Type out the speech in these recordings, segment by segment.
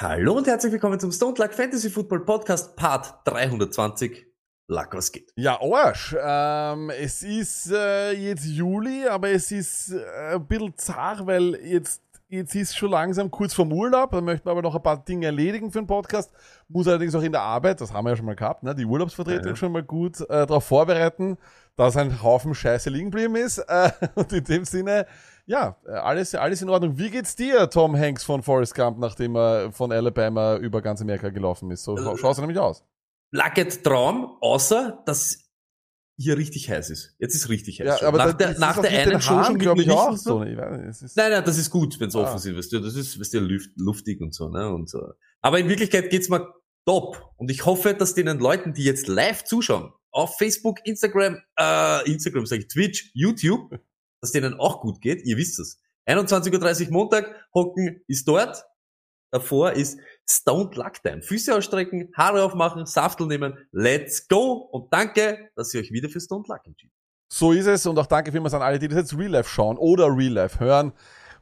Hallo und herzlich willkommen zum Stone Luck Fantasy Football Podcast Part 320. Luck, was geht? Ja, Arsch. Ähm, es ist äh, jetzt Juli, aber es ist äh, ein bisschen zart, weil jetzt, jetzt ist schon langsam kurz vorm Urlaub. Da möchten wir aber noch ein paar Dinge erledigen für den Podcast. Muss allerdings auch in der Arbeit, das haben wir ja schon mal gehabt, ne, die Urlaubsvertretung Ja, ja. schon mal gut äh, darauf vorbereiten, dass ein Haufen Scheiße liegen geblieben ist. Äh, und in dem Sinne, ja, äh, alles, alles in Ordnung. Wie geht's dir, Tom Hanks von Forrest Gump, nachdem er von Alabama über ganz Amerika gelaufen ist? So Äh, schaut er nämlich aus. Lucket Traum, außer dass hier richtig heiß ist. Jetzt ist richtig heiß. Ja, schon. aber nach der, nach der einen Show schon glaub ich, auch so. Ich weiß Nein, nein, das ist gut, wenn es Ah. offen sind, weißt du, das ist, weißt du, luft, luftig und so, ne, und so. Aber in Wirklichkeit geht's mir top. Und ich hoffe, dass den Leuten, die jetzt live zuschauen, auf Facebook, Instagram, äh, Instagram sage ich, Twitch, YouTube, dass denen auch gut geht. Ihr wisst es. 21.30 Uhr Montag, hocken ist dort. Davor ist Stoned Luck Time. Füße ausstrecken, Haare aufmachen, Saftel nehmen. Let's go! Und danke, dass ihr euch wieder für Stoned Luck entschieden So ist es und auch danke vielmals an alle, die das jetzt Real Life schauen oder Real Life hören.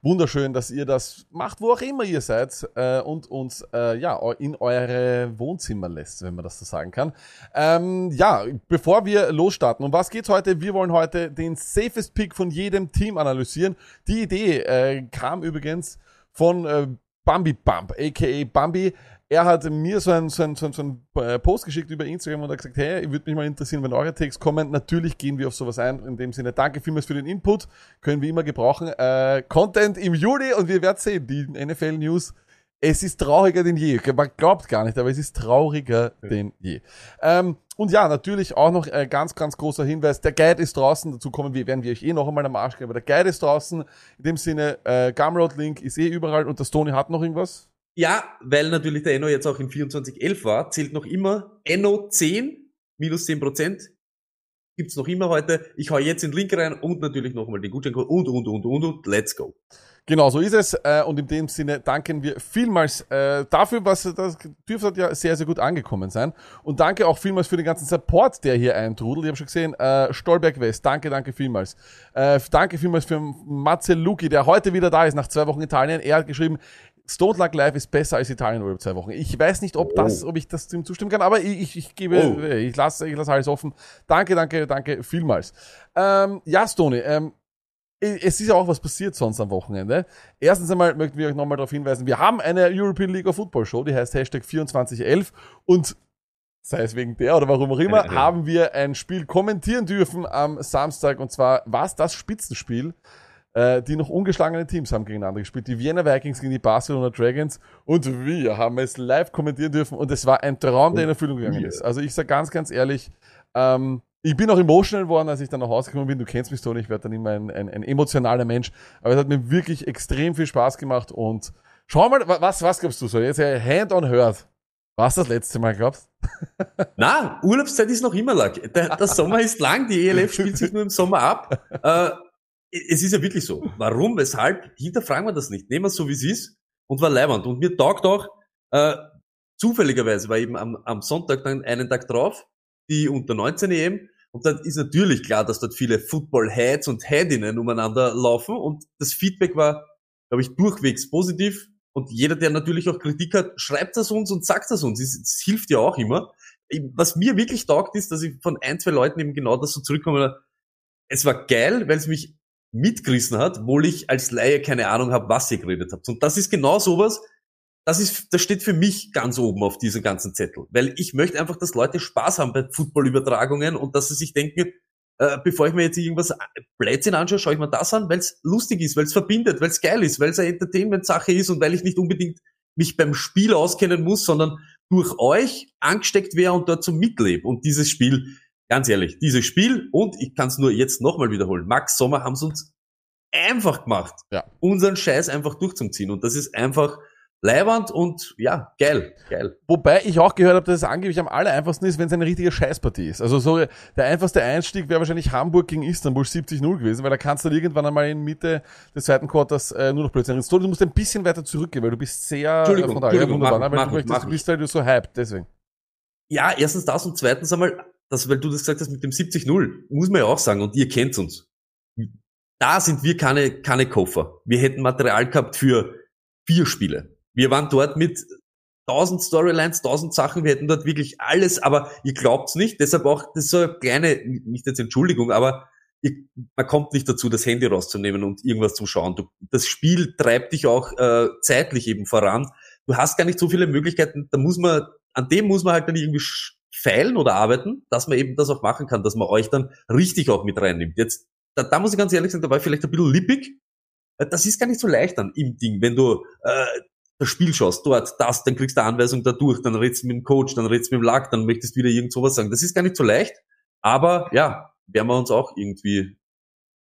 Wunderschön, dass ihr das macht, wo auch immer ihr seid äh, und uns äh, ja in eure Wohnzimmer lässt, wenn man das so sagen kann. Ähm, ja, bevor wir losstarten, um was geht's heute? Wir wollen heute den safest Pick von jedem Team analysieren. Die Idee äh, kam übrigens von äh, Bambi Bump, aka Bambi. Er hat mir so ein, so ein, so ein, so ein äh, Post geschickt über Instagram und hat gesagt, hey, ich würde mich mal interessieren, wenn eure Takes kommen. Natürlich gehen wir auf sowas ein. In dem Sinne, danke vielmals für den Input. Können wir immer gebrauchen. Äh, Content im Juli und wir werden sehen, die NFL News. Es ist trauriger denn je. Man glaubt gar nicht, aber es ist trauriger denn je. Ähm, und ja, natürlich auch noch äh, ganz, ganz großer Hinweis. Der Guide ist draußen. Dazu kommen wir, werden wir euch eh noch einmal am Arsch geben. Aber der Guide ist draußen. In dem Sinne, äh, Gumroad-Link ist eh überall. Und der Stony hat noch irgendwas? Ja, weil natürlich der Enno jetzt auch in 2411 war, zählt noch immer Enno 10 minus 10 Prozent. Gibt's noch immer heute. Ich hau jetzt den Link rein und natürlich nochmal den Gutscheincode und, und, und, und, und, let's go. Genau, so ist es. Äh, und in dem Sinne danken wir vielmals äh, dafür, was das dürfte ja sehr, sehr gut angekommen sein. Und danke auch vielmals für den ganzen Support, der hier eintrudelt. Ich habe schon gesehen, äh, Stolberg West, danke, danke vielmals. Äh, danke vielmals für Matze Luki, der heute wieder da ist, nach zwei Wochen Italien. Er hat geschrieben, Stone Luck Live ist besser als Italien Urlaub zwei Wochen. Ich weiß nicht, ob das, ob ich das ihm zustimmen kann, aber ich, ich, ich gebe, Oh. ich lasse, ich lasse alles offen. Danke, danke, danke vielmals. Ähm, ja, Stony, ähm, es ist ja auch was passiert sonst am Wochenende. Erstens einmal möchten wir euch nochmal darauf hinweisen, wir haben eine European League of Football Show, die heißt Hashtag 2411 und sei es wegen der oder warum auch immer, Ja, ja. haben wir ein Spiel kommentieren dürfen am Samstag und zwar war es das Spitzenspiel, äh, die noch ungeschlagene Teams haben gegeneinander gespielt, die Vienna Vikings gegen die Barcelona Dragons und wir haben es live kommentieren dürfen und es war ein Traum, der in Erfüllung gegangen ist. Also ich sage ganz, ganz ehrlich, ähm, ich bin auch emotional geworden, als ich dann nach Hause gekommen bin. Du kennst mich so nicht, ich werde dann immer ein, ein, ein emotionaler Mensch. Aber es hat mir wirklich extrem viel Spaß gemacht und schau mal, wa- was, was glaubst du so? Jetzt Hand on Heart. Was das letzte Mal glaubst? Na, Urlaubszeit ist noch immer lang. Der, der Sommer ist lang, die ELF spielt sich nur im Sommer ab. Äh, es ist ja wirklich so. Warum, weshalb, hinterfragen wir das nicht. Nehmen wir es so, wie es ist und war leibend. Und mir taugt auch, äh, zufälligerweise war eben am, am Sonntag dann einen Tag drauf, die unter 19 EM. Und dann ist natürlich klar, dass dort viele Football-Heads und Headinnen umeinander laufen. Und das Feedback war, glaube ich, durchwegs positiv. Und jeder, der natürlich auch Kritik hat, schreibt das uns und sagt das uns. Es, hilft ja auch immer. Was mir wirklich taugt, ist, dass ich von ein, zwei Leuten eben genau das so zurückkomme. Es war geil, weil es mich mitgerissen hat, obwohl ich als Laie keine Ahnung habe, was ihr geredet habt. Und das ist genau sowas, das ist, das steht für mich ganz oben auf diesem ganzen Zettel. Weil ich möchte einfach, dass Leute Spaß haben bei Footballübertragungen und dass sie sich denken, äh, bevor ich mir jetzt irgendwas Blödsinn anschaue, schaue ich mir das an, weil es lustig ist, weil es verbindet, weil es geil ist, weil es eine Entertainment-Sache ist und weil ich nicht unbedingt mich beim Spiel auskennen muss, sondern durch euch angesteckt wäre und dort zum Mitleben. Und dieses Spiel, ganz ehrlich, dieses Spiel, und ich kann es nur jetzt nochmal wiederholen, Max Sommer haben es uns einfach gemacht, Ja. unseren Scheiß einfach durchzuziehen. Und das ist einfach leiwand und ja, geil, geil. Wobei ich auch gehört habe, dass es angeblich am aller einfachsten ist, wenn es eine richtige Scheißpartie ist. Also so der einfachste Einstieg wäre wahrscheinlich Hamburg gegen Istanbul 70-0 gewesen, weil da kannst du dann irgendwann einmal in Mitte des zweiten Quarters äh, nur noch plötzlich ins Tor. Du musst ein bisschen weiter zurückgehen, weil du bist sehr Entschuldigung, äh, frontal. Entschuldigung, wunderbar, mach- weil mach du, möchtest, mach du bist halt so hyped, deswegen. Ja, erstens das und zweitens einmal, das, weil du das gesagt hast mit dem 70-0, muss man ja auch sagen, und ihr kennt uns. Da sind wir keine, keine Koffer. Wir hätten Material gehabt für vier Spiele. Wir waren dort mit tausend Storylines, tausend Sachen, wir hätten dort wirklich alles, aber ihr glaubt's nicht, deshalb auch, das ist so eine kleine, nicht jetzt Entschuldigung, aber ihr, man kommt nicht dazu, das Handy rauszunehmen und irgendwas zu schauen. Du, das Spiel treibt dich auch äh, zeitlich eben voran. Du hast gar nicht so viele Möglichkeiten, da muss man, an dem muss man halt dann irgendwie feilen oder arbeiten, dass man eben das auch machen kann, dass man euch dann richtig auch mit reinnimmt. Jetzt, da, da muss ich ganz ehrlich sagen, da war ich vielleicht ein bisschen lippig. Äh, Das ist gar nicht so leicht dann im Ding, wenn du äh, das Spiel schaust, dort, das, dann kriegst du eine Anweisung dadurch, dann redst du mit dem Coach, dann redst du mit dem Lack, dann möchtest du wieder irgend sowas sagen. Das ist gar nicht so leicht, aber ja, werden wir uns auch irgendwie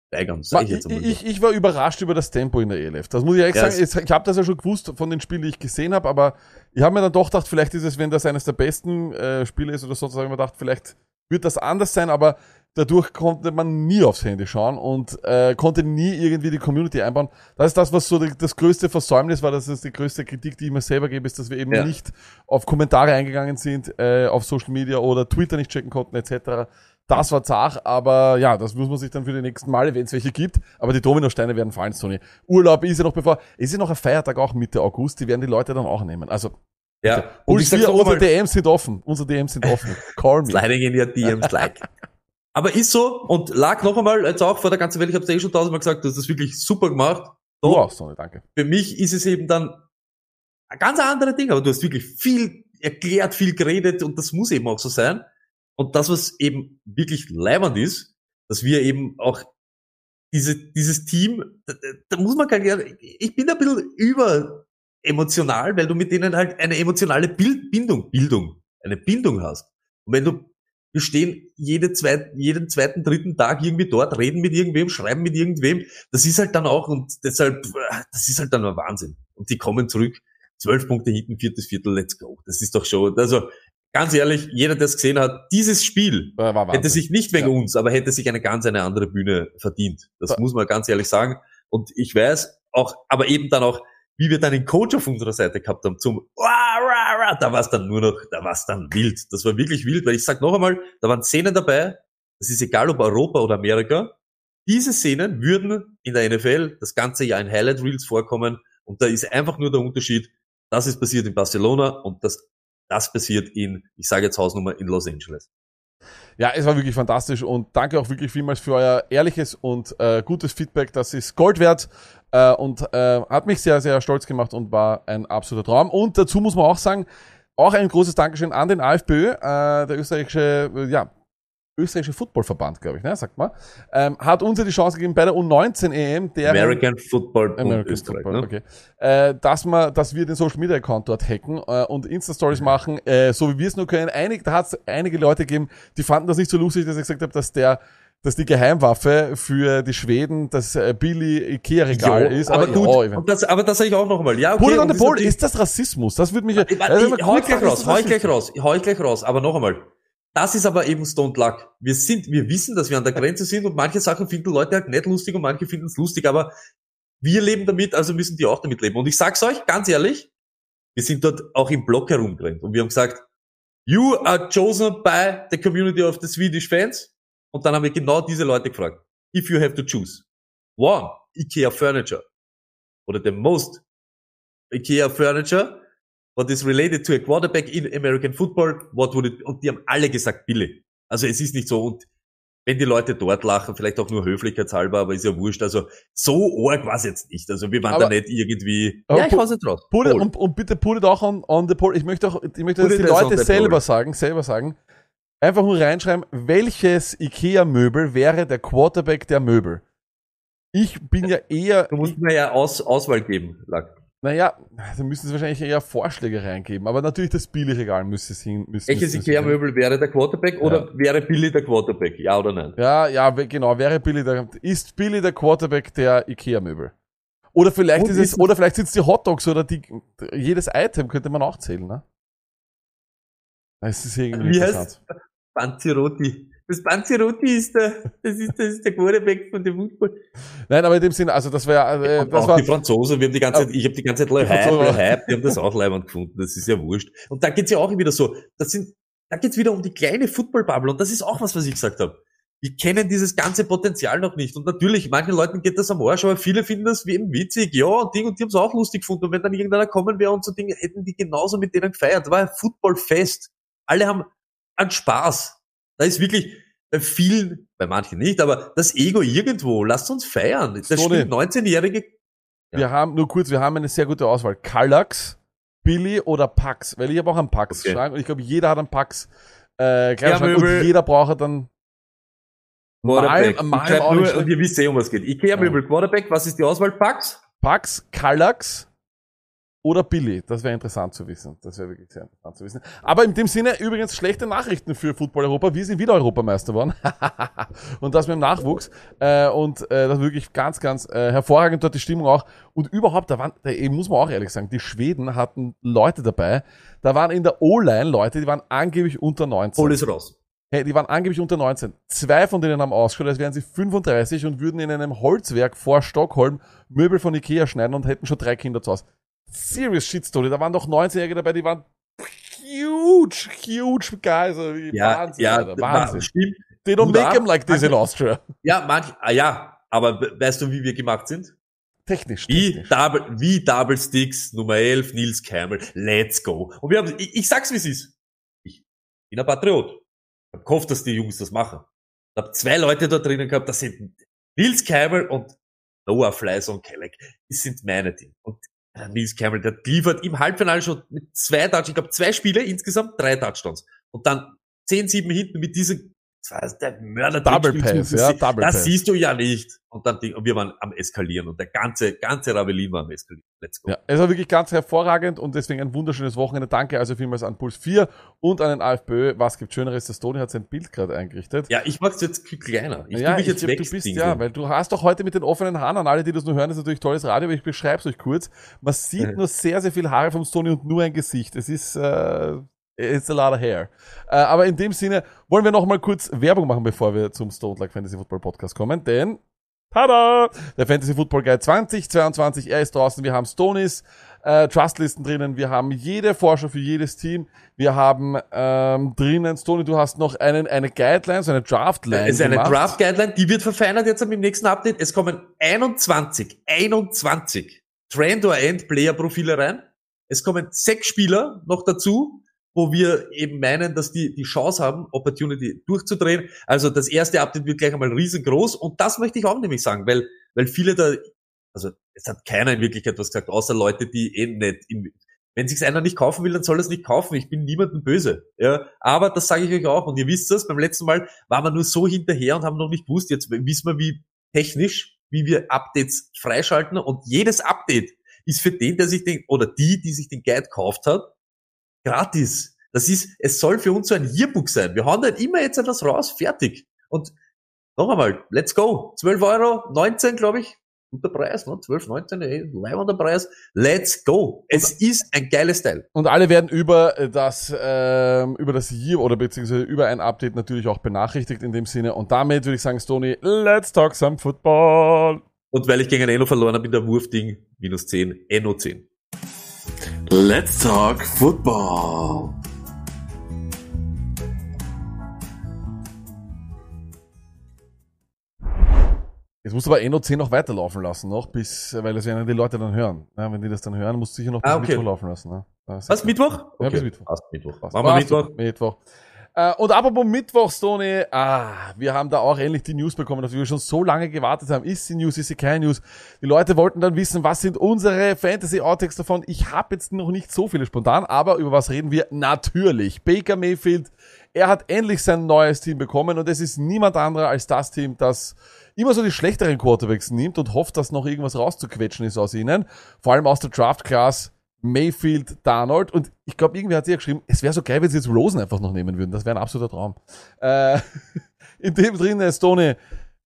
steigern, sag ich ich, jetzt ich, ich war überrascht über das Tempo in der ELF. Das muss ich ehrlich Ja, sagen. Ich habe das ja schon gewusst von den Spielen, die ich gesehen habe, aber ich habe mir dann doch gedacht, vielleicht ist es, wenn das eines der besten äh, Spiele ist oder so, habe ich mir gedacht, vielleicht wird das anders sein, aber dadurch konnte man nie aufs Handy schauen und äh, konnte nie irgendwie die Community einbauen. Das ist das, was so die, das größte Versäumnis war, das ist die größte Kritik, die ich mir selber gebe, ist, dass wir eben Ja. nicht auf Kommentare eingegangen sind, äh, auf Social Media oder Twitter nicht checken konnten, etc. Das war zart, aber ja, das muss man sich dann für die nächsten Male, wenn es welche gibt. Aber die Dominosteine werden fallen, Sony. Urlaub ist ja noch bevor, ist ja noch ein Feiertag auch Mitte August, die werden die Leute dann auch nehmen. Also, ja, und und ich wir, unsere DMs sind offen. Unsere DMs sind offen. Call me. sliding in your DMs like. Aber ist so, und lag noch einmal, jetzt auch vor der ganzen Welt, ich hab's ja eh schon tausendmal gesagt, du hast das wirklich super gemacht. Du So, auch, Sony, danke. für mich ist es eben dann ein ganz andere Ding, aber du hast wirklich viel erklärt, viel geredet und das muss eben auch so sein. Und das, was eben wirklich leibend ist, dass wir eben auch diese, dieses Team, da, da muss man gar nicht, ich bin ein bisschen über emotional, weil du mit denen halt eine emotionale Bild, Bindung, Bildung, eine Bindung hast. Und wenn du, wir stehen jede zweit, jeden zweiten, dritten Tag irgendwie dort, reden mit irgendwem, schreiben mit irgendwem, das ist halt dann auch, und deshalb, das ist halt dann ein Wahnsinn. Und die kommen zurück, zwölf Punkte hinten, viertes Viertel, let's go. Das ist doch schon, also, ganz ehrlich, jeder, der es gesehen hat, dieses Spiel hätte sich nicht wegen Ja. uns, aber hätte sich eine ganz eine andere Bühne verdient. Das Ja. muss man ganz ehrlich sagen. Und ich weiß auch, aber eben dann auch, wie wir dann den Coach auf unserer Seite gehabt haben zum da war es dann nur noch, da war es dann wild. Das war wirklich wild, weil ich sag noch einmal, da waren Szenen dabei, das ist egal ob Europa oder Amerika, diese Szenen würden in der NFL das ganze Jahr in Highlight Reels vorkommen und da ist einfach nur der Unterschied, das ist passiert in Barcelona und das, das passiert in, ich sage jetzt Hausnummer, in Los Angeles. Ja, es war wirklich fantastisch und danke auch wirklich vielmals für euer ehrliches und äh, gutes Feedback. Das ist Gold wert äh, und äh, hat mich sehr, sehr stolz gemacht und war ein absoluter Traum. Und dazu muss man auch sagen, auch ein großes Dankeschön an den AFPÖ, äh, der österreichische, ja, österreichische Footballverband, glaube ich, ne, sagt man, ähm, hat uns ja die Chance gegeben bei der U19 EM, der American Football Bund American Österreich. Football, ne? okay. Äh, dass, man, dass wir den Social Media Account dort hacken äh, und Insta-Stories machen, äh, so wie wir es nur können. Einig, da hat es einige Leute gegeben, die fanden das nicht so lustig, dass ich gesagt habe, dass der dass die Geheimwaffe für die Schweden das äh, Billy Ikea-Regal Ja, ist. aber ich mein- und das, aber das sage ich auch noch einmal. Ja, okay, Put it on the board, ist das Rassismus? Das würde mich... Ich, ich, Also, ich, hau ich gleich raus, hau ich gleich raus, hau ich gleich raus. Aber noch einmal, das ist aber eben Stone Luck. Wir sind, wir wissen, dass wir an der Grenze sind und manche Sachen finden Leute halt nicht lustig und manche finden es lustig, aber wir leben damit, also müssen die auch damit leben. Und ich sag's euch, ganz ehrlich, wir sind dort auch im Block herumgerannt und wir haben gesagt, you are chosen by the community of the Swedish fans. Und dann haben wir genau diese Leute gefragt. If you have to choose. One, IKEA Furniture. Oder the most IKEA Furniture what is related to a quarterback in American football, what would it, und die haben alle gesagt Billy. Also es ist nicht so, und wenn die Leute dort lachen, vielleicht auch nur höflichkeitshalber, aber ist ja wurscht, also so arg war es jetzt nicht. Also wir waren Aber- da nicht irgendwie, ja, ich hau's jetzt raus. Put it, und, und bitte put it auch on, on the poll. Ich möchte auch, ich möchte, dass die on Leute the selber poll. sagen, selber sagen, einfach nur reinschreiben, welches Ikea-Möbel wäre der Quarterback der Möbel. Ich bin ja eher, Du musst mir ja Aus, Auswahl geben, Lack. Naja, da müssen sie wahrscheinlich eher Vorschläge reingeben, aber natürlich das Billigregal müsste es hin. Müsste, Welches. Ikea-Möbel wäre der Quarterback oder wäre Billy der Quarterback? Ja oder nein? Ja, ja, genau, wäre Billy der, ist Billy der Quarterback der Ikea-Möbel. Oder vielleicht Und ist ist es, oder vielleicht sind es die Hotdogs oder die, jedes Item könnte man auch zählen, ne? Das ist irgendwie Wie interessant. heißt Panzerotti. Das Panzerotti ist der, das ist, das ist der Quarterback von dem Football. Nein, aber in dem Sinne, also das wäre, äh, das auch war, die Franzosen, wir haben die ganze Zeit, ich habe die ganze Zeit Hype, Hype, die haben das auch leibend gefunden, das ist ja wurscht. Und da geht's ja auch wieder so, das sind, da geht's wieder um die kleine Football-Bubble und das ist auch was, was ich gesagt habe. Wir kennen dieses ganze Potenzial noch nicht. Und natürlich, manchen Leuten geht das am Arsch, aber viele finden das wie eben witzig, ja, und Ding, und die haben es auch lustig gefunden. Und wenn dann irgendeiner kommen wäre und so Dinge, hätten die genauso mit denen gefeiert. Da war ein Footballfest. Alle haben einen Spaß. Da ist wirklich bei vielen, bei manchen nicht, aber das Ego irgendwo. Lasst uns feiern. Das Sony. spielt 19-Jährige wir haben, nur kurz, wir haben eine sehr gute Auswahl. Kallax, Billy oder Pax, weil ich habe auch einen Pax Okay. und ich glaube, jeder hat einen Pax, äh, Kleiderschrank und jeder braucht dann Quarterback. Malm, Malm Ich schreib auch nur, und ihr wisst eh, um was geht. Ikea-Möbel, Quarterback, was ist die Auswahl? Pax? Pax, Kallax oder Billy. Das wäre interessant zu wissen. Das wäre wirklich sehr interessant zu wissen. Aber in dem Sinne übrigens schlechte Nachrichten für Football Europa. Wir sind wieder Europameister geworden. und das mit dem Nachwuchs. Äh, und äh, das wirklich ganz, ganz äh, hervorragend dort die Stimmung auch. Und überhaupt, da waren, da eben muss man auch ehrlich sagen, die Schweden hatten Leute dabei. Da waren in der O-Line Leute, die waren angeblich unter 19. Hol raus. Hey, die waren angeblich unter 19. Zwei von denen haben ausgeschaut, als wären sie 35 und würden in einem Holzwerk vor Stockholm Möbel von Ikea schneiden und hätten schon drei Kinder zu Hause. Serious Shitstory. Da waren doch 19-Jährige dabei, die waren huge, huge guys. Also, Ja, Wahnsinn, ja, Alter, Wahnsinn. stimmt. They don't make them like this in. Austria. Ja, manch, ah, ja, aber we- weißt du, wie wir gemacht sind? Technisch, Wie technisch. Double, wie Double Sticks, Nummer 11, Nils Campbell, let's go. Und wir haben, ich, ich sag's wie es ist. Ich bin ein Patriot. Ich hab gehofft, dass die Jungs das machen. Ich habe zwei Leute da drinnen gehabt, das sind Nils Campbell und Noah Fleiss und Kellek. Das sind meine Dinge. Und Nils Campbell, der liefert im Halbfinale schon mit zwei Touchdowns, ich glaube zwei Spiele, insgesamt drei Touchdowns. Und dann 10-7 hinten mit diesem, das war der Mörder Double Pass, ja, Double Das Pass. siehst du ja nicht. Und dann, und wir waren am Eskalieren und der ganze, ganze Ravelin war am Eskalieren. Let's go. Ja, es war wirklich ganz hervorragend und deswegen ein wunderschönes Wochenende. Danke also vielmals an Puls 4 und an den AFPÖ. Was gibt Schöneres? Der Tony hat sein Bild gerade eingerichtet. Ja, ich mach's jetzt kleiner. Ich ja, mich jetzt glaub, weg. du bist ja, weil du hast doch heute mit den offenen Haaren an alle, die das nur hören, das ist natürlich tolles Radio, aber ich beschreib's euch kurz. Man sieht nur sehr, sehr viel Haare vom Stony und nur ein Gesicht. Es ist, äh, it's a lot of hair. Äh, aber in dem Sinne wollen wir noch mal kurz Werbung machen, bevor wir zum Stone Like Fantasy Football Podcast kommen, denn Tada! Der Fantasy Football Guide 2022, er ist draußen. Wir haben Stonies, äh, Trustlisten drinnen. Wir haben jede Vorschau für jedes Team. Wir haben ähm, drinnen, Stony, du hast noch einen, eine Guideline, so eine Draftline. Es ist eine gemacht. Draft Guideline, die wird verfeinert jetzt im nächsten Update. Es kommen 21, 21 Trend or End Player Profile rein. Es kommen sechs Spieler noch dazu, wo wir eben meinen, dass die die Chance haben, Opportunity durchzudrehen. Also das erste Update wird gleich einmal riesengroß und das möchte ich auch nämlich sagen, weil weil viele da, also es hat keiner in Wirklichkeit was gesagt, außer Leute, die eh nicht im wenn sich's einer nicht kaufen will, dann soll es nicht kaufen. Ich bin niemandem böse. Ja, aber das sage ich euch auch. Und ihr wisst das, beim letzten Mal waren wir nur so hinterher und haben noch nicht gewusst. Jetzt wissen wir, wie technisch, wie wir Updates freischalten. Und jedes Update ist für den, der sich den, oder die, die sich den Guide gekauft hat, gratis. Das ist, es soll für uns so ein Yearbook sein. Wir hauen dann immer jetzt etwas raus, fertig. Und noch einmal, let's go. 12 Euro, 19, glaube ich. Guter Preis, ne? 12, 19, ey, leibender Preis. Let's go. Es ist ein geiles Teil. Und alle werden über das, ähm, über das Year oder beziehungsweise über ein Update natürlich auch benachrichtigt in dem Sinne. Und damit würde ich sagen, Stony, let's talk some football. Und weil ich gegen ein Eno verloren habe in der Wurfding, minus 10, Eno 10. Let's talk football. Jetzt musst du aber NO10 noch weiterlaufen lassen, noch bis, weil das werden die Leute dann hören. Ja, wenn die das dann hören, musst du sicher noch bis Ah, okay. Mittwoch laufen lassen. Ne? Was. Mittwoch? Ja, bis Mittwoch. Passt, Mittwoch. Passt. Machen wir. Mittwoch. Mittwoch. Äh, und apropos Mittwoch, Stony, ah, wir haben da auch endlich die News bekommen, auf die wir schon so lange gewartet haben. Ist sie News, ist sie keine News? Die Leute wollten dann wissen, was sind unsere Fantasy Outtakes davon? Ich habe jetzt noch nicht so viele spontan, aber über was reden wir? Natürlich. Baker Mayfield Er hat endlich sein neues Team bekommen und es ist niemand anderer als das Team, das immer so die schlechteren Quarterbacks nimmt und hofft, dass noch irgendwas rauszuquetschen ist aus ihnen. Vor allem aus der Draft-Class Mayfield, Darnold und ich glaube, irgendwie hat sie ja geschrieben, es wäre so geil, wenn sie jetzt Rosen einfach noch nehmen würden. Das wäre ein absoluter Traum. Äh, in dem drin ist Tony,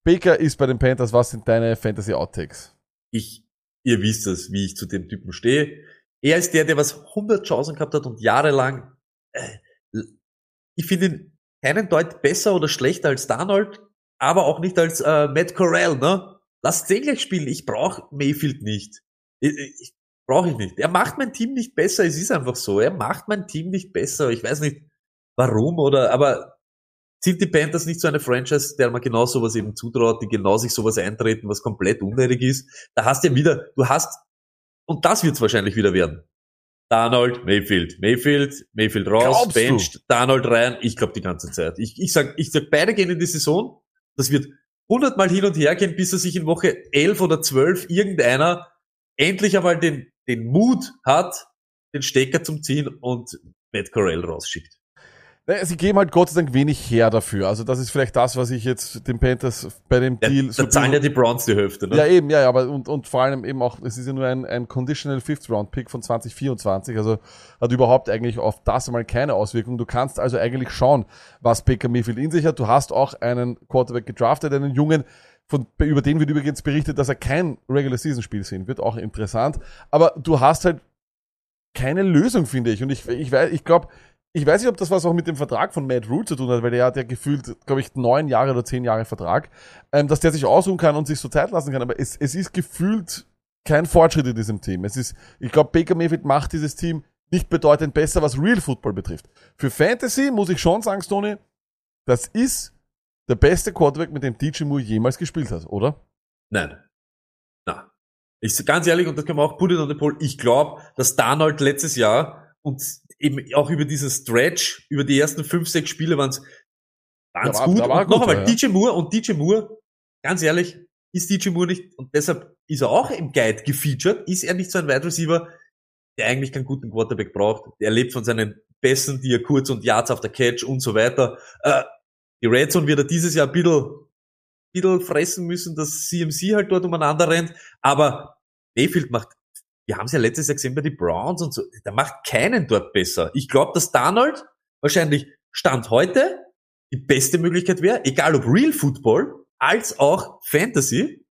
Baker ist bei den Panthers. Was sind deine Fantasy Outtakes? Ich, ihr wisst es, wie ich zu dem Typen stehe. Er ist der, der was 100 Chancen gehabt hat und jahrelang, äh, ich finde ihn keinen Deut besser oder schlechter als Darnold, aber auch nicht als äh, Matt Corral, ne? Lasst den gleich spielen. Ich brauche Mayfield nicht. Ich, ich brauche ich nicht. Er macht mein Team nicht besser. Es ist einfach so. Er macht mein Team nicht besser. Ich weiß nicht warum oder, aber sind die Panthers nicht so eine Franchise, der man genau sowas eben zutraut, die genau sich sowas eintreten, was komplett unnötig ist? Da hast du ja wieder, du hast, und das wird's wahrscheinlich wieder werden. Darnold, Mayfield, Mayfield, Mayfield raus, benched, Darnold rein. Ich glaube die ganze Zeit. Ich, ich sag, ich sag, beide gehen in die Saison. Das wird hundertmal hin und her gehen, bis er sich in Woche 11 oder 12 irgendeiner endlich einmal den, den Mut hat, den Stecker zum Ziehen und Matt Corral rausschickt. Naja, sie geben halt Gott sei Dank wenig her dafür. Also das ist vielleicht das, was ich jetzt den Panthers bei dem Ja, Deal da zahlen ja die Browns die Hälfte, ne? Ja, eben, ja, ja, aber und, und vor allem eben auch, es ist ja nur ein, ein Conditional Fifth Round Pick von 2024, also hat überhaupt eigentlich auf das mal keine Auswirkung. Du kannst also eigentlich schauen, was Baker Mayfield in sich hat. Du hast auch einen Quarterback gedraftet, einen Jungen, von, über den wird übrigens berichtet, dass er kein Regular Season Spiel sehen wird, auch interessant. Aber du hast halt keine Lösung, finde ich. Und ich, ich, weiß- ich glaube, ich weiß nicht, ob das was auch mit dem Vertrag von Matt Rule zu tun hat, weil der hat ja gefühlt, glaube ich, neun Jahre oder zehn Jahre Vertrag, ähm, dass der sich ausruhen kann und sich so Zeit lassen kann. Aber es, es ist gefühlt kein Fortschritt in diesem Team. Es ist, ich glaube, Baker Mayfield macht dieses Team nicht bedeutend besser, was Real Football betrifft. Für Fantasy muss ich schon sagen, Stoney, das ist der beste Quarterback, mit dem DJ Moore jemals gespielt hat, oder? Nein. Na. Ich ganz ehrlich, und das können wir auch put it on the poll, ich glaube, dass Darnold letztes Jahr und eben auch über diesen Stretch, über die ersten fünf, sechs Spiele waren es war- gut. da war und noch gut, einmal, ja. DJ Moore und DJ Moore, ganz ehrlich, ist DJ Moore nicht, und deshalb ist er auch im Guide gefeatured, ist er nicht so ein Wide Receiver, der eigentlich keinen guten Quarterback braucht. Der lebt von seinen Pässen, die er kurz und Yards auf der Catch und so weiter. Äh, die Red Zone wird er dieses Jahr ein bisschen, bisschen fressen müssen, dass CMC halt dort umeinander rennt. Aber Mayfield macht, wir haben es ja letztes Jahr gesehen bei den Browns und so, der macht keinen dort besser. Ich glaube, dass Darnold wahrscheinlich Stand heute die beste Möglichkeit wäre, egal ob Real Football als auch Fantasy.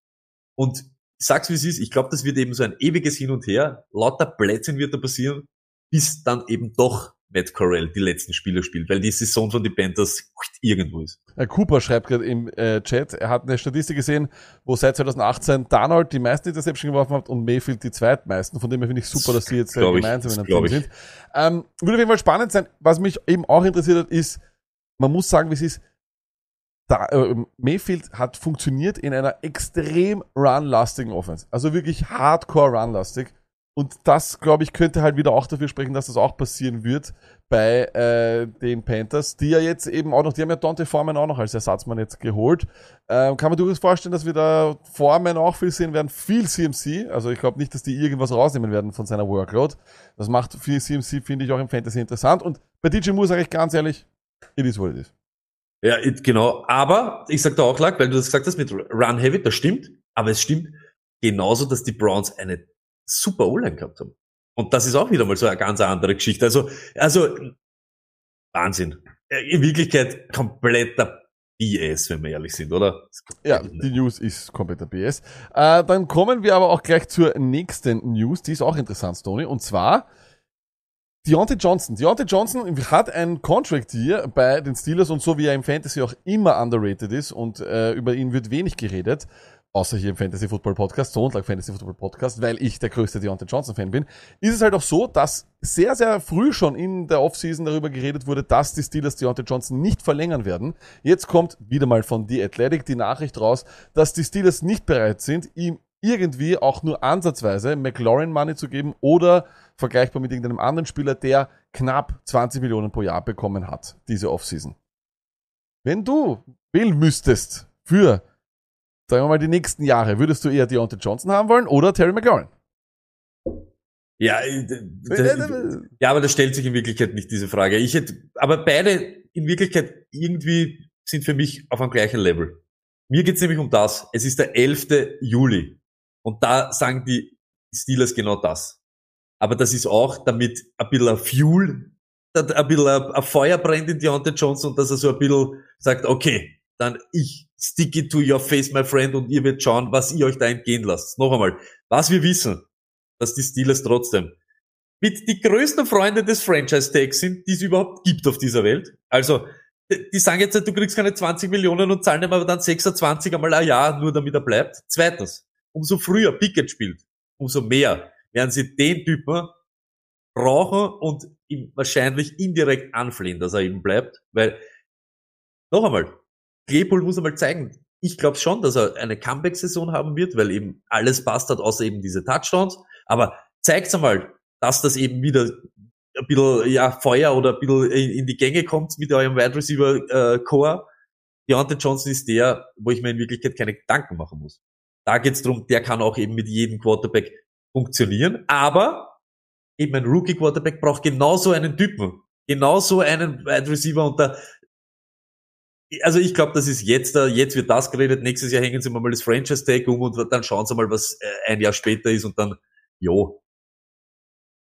Und ich sag's wie es ist, ich glaube, das wird eben so ein ewiges Hin und Her. Lauter Plätzchen wird da passieren, bis dann eben doch Matt Corral die letzten Spiele spielt, weil die Saison von den Panthers irgendwo ist. Herr Cooper schreibt gerade im äh, Chat, er hat eine Statistik gesehen, wo seit 2018 Donald die meisten Interception geworfen hat und Mayfield die zweitmeisten. Von dem her finde ich super, dass sie jetzt äh, Glaub ich, gemeinsam in einem Team sind. Ähm, würde auf jeden Fall spannend sein. Was mich eben auch interessiert hat, ist, man muss sagen, wie es ist, da, äh, Mayfield hat funktioniert in einer extrem run-lastigen Offense. Also wirklich hardcore run-lastig. Und das, glaube ich, könnte halt wieder auch dafür sprechen, dass das auch passieren wird bei äh, den Panthers, die ja jetzt eben auch noch, die haben ja Dante Foreman auch noch als Ersatzmann jetzt geholt. Ähm, kann man durchaus vorstellen, dass wir da Foreman auch viel sehen werden, viel CMC. Also ich glaube nicht, dass die irgendwas rausnehmen werden von seiner Workload. Das macht viel CMC, finde ich, auch im Fantasy interessant. Und bei DJ Moore sage ich ganz ehrlich, it is what it is. Ja, it- genau. Aber ich sag da auch lag, weil du das gesagt hast mit Run Heavy, das stimmt. Aber es stimmt genauso, dass die Browns eine super O-Line gehabt haben. Und das ist auch wieder mal so eine ganz andere Geschichte. Also, also Wahnsinn. In Wirklichkeit kompletter BS, wenn wir ehrlich sind, oder? Ja, die News ist kompletter BS. Äh, dann kommen wir aber auch gleich zur nächsten News, die ist auch interessant, Tony. Und zwar Deontay Johnson. Deontay Johnson hat ein Contract hier bei den Steelers und so wie er im Fantasy auch immer underrated ist und äh, über ihn wird wenig geredet, außer hier im Fantasy Football Podcast, Sonntag Fantasy Football Podcast, weil ich der größte Deontay Johnson Fan bin, ist es halt auch so, dass sehr, sehr früh schon in der Offseason darüber geredet wurde, dass die Steelers Deontay Johnson nicht verlängern werden. Jetzt kommt wieder mal von The Athletic die Nachricht raus, dass die Steelers nicht bereit sind, ihm irgendwie auch nur ansatzweise McLaurin Money zu geben oder vergleichbar mit irgendeinem anderen Spieler, der knapp 20 Millionen pro Jahr bekommen hat, diese Offseason. Wenn du wählen müsstest für, sagen wir mal, die nächsten Jahre, würdest du eher Deontay Johnson haben wollen oder Terry McLaurin? Ja, äh, ja, aber das stellt sich in Wirklichkeit nicht diese Frage. Ich hätte, aber beide in Wirklichkeit irgendwie sind für mich auf einem gleichen Level. Mir geht's nämlich um das. Es ist der 11. Juli. Und da sagen die Steelers genau das. Aber das ist auch, damit ein bisschen Fuel, ein bisschen ein Feuer brennt in Deontay Johnson und dass er so ein bisschen sagt, okay, dann ich stick it to your face, my friend, und ihr werdet schauen, was ihr euch da entgehen lasst. Noch einmal, was wir wissen, dass die Steelers trotzdem mit die größten Freunde des Franchise-Tags sind, die es überhaupt gibt auf dieser Welt. Also, die sagen jetzt, du kriegst keine 20 Millionen und zahlen ihm aber dann 26 einmal ein Jahr, nur damit er bleibt. Zweitens, umso früher Pickett spielt, umso mehr werden sie den Typen brauchen und ihm wahrscheinlich indirekt anflehen, dass er eben bleibt, weil, noch einmal, Claypool muss einmal zeigen, ich glaube schon, dass er eine Comeback-Saison haben wird, weil eben alles passt hat, außer eben diese Touchdowns, aber zeigt's einmal, dass das eben wieder ein bisschen ja, Feuer oder ein bisschen in die Gänge kommt mit eurem Wide Receiver äh, Core. Deontay Johnson ist der, wo ich mir in Wirklichkeit keine Gedanken machen muss. Da geht's drum, der kann auch eben mit jedem Quarterback funktionieren, aber eben ein Rookie Quarterback braucht genauso einen Typen, genauso einen Wide Receiver und da also ich glaube, das ist jetzt da, jetzt wird das geredet, nächstes Jahr hängen sie mal das Franchise Tag um und dann schauen sie mal, was äh, ein Jahr später ist und dann, jo,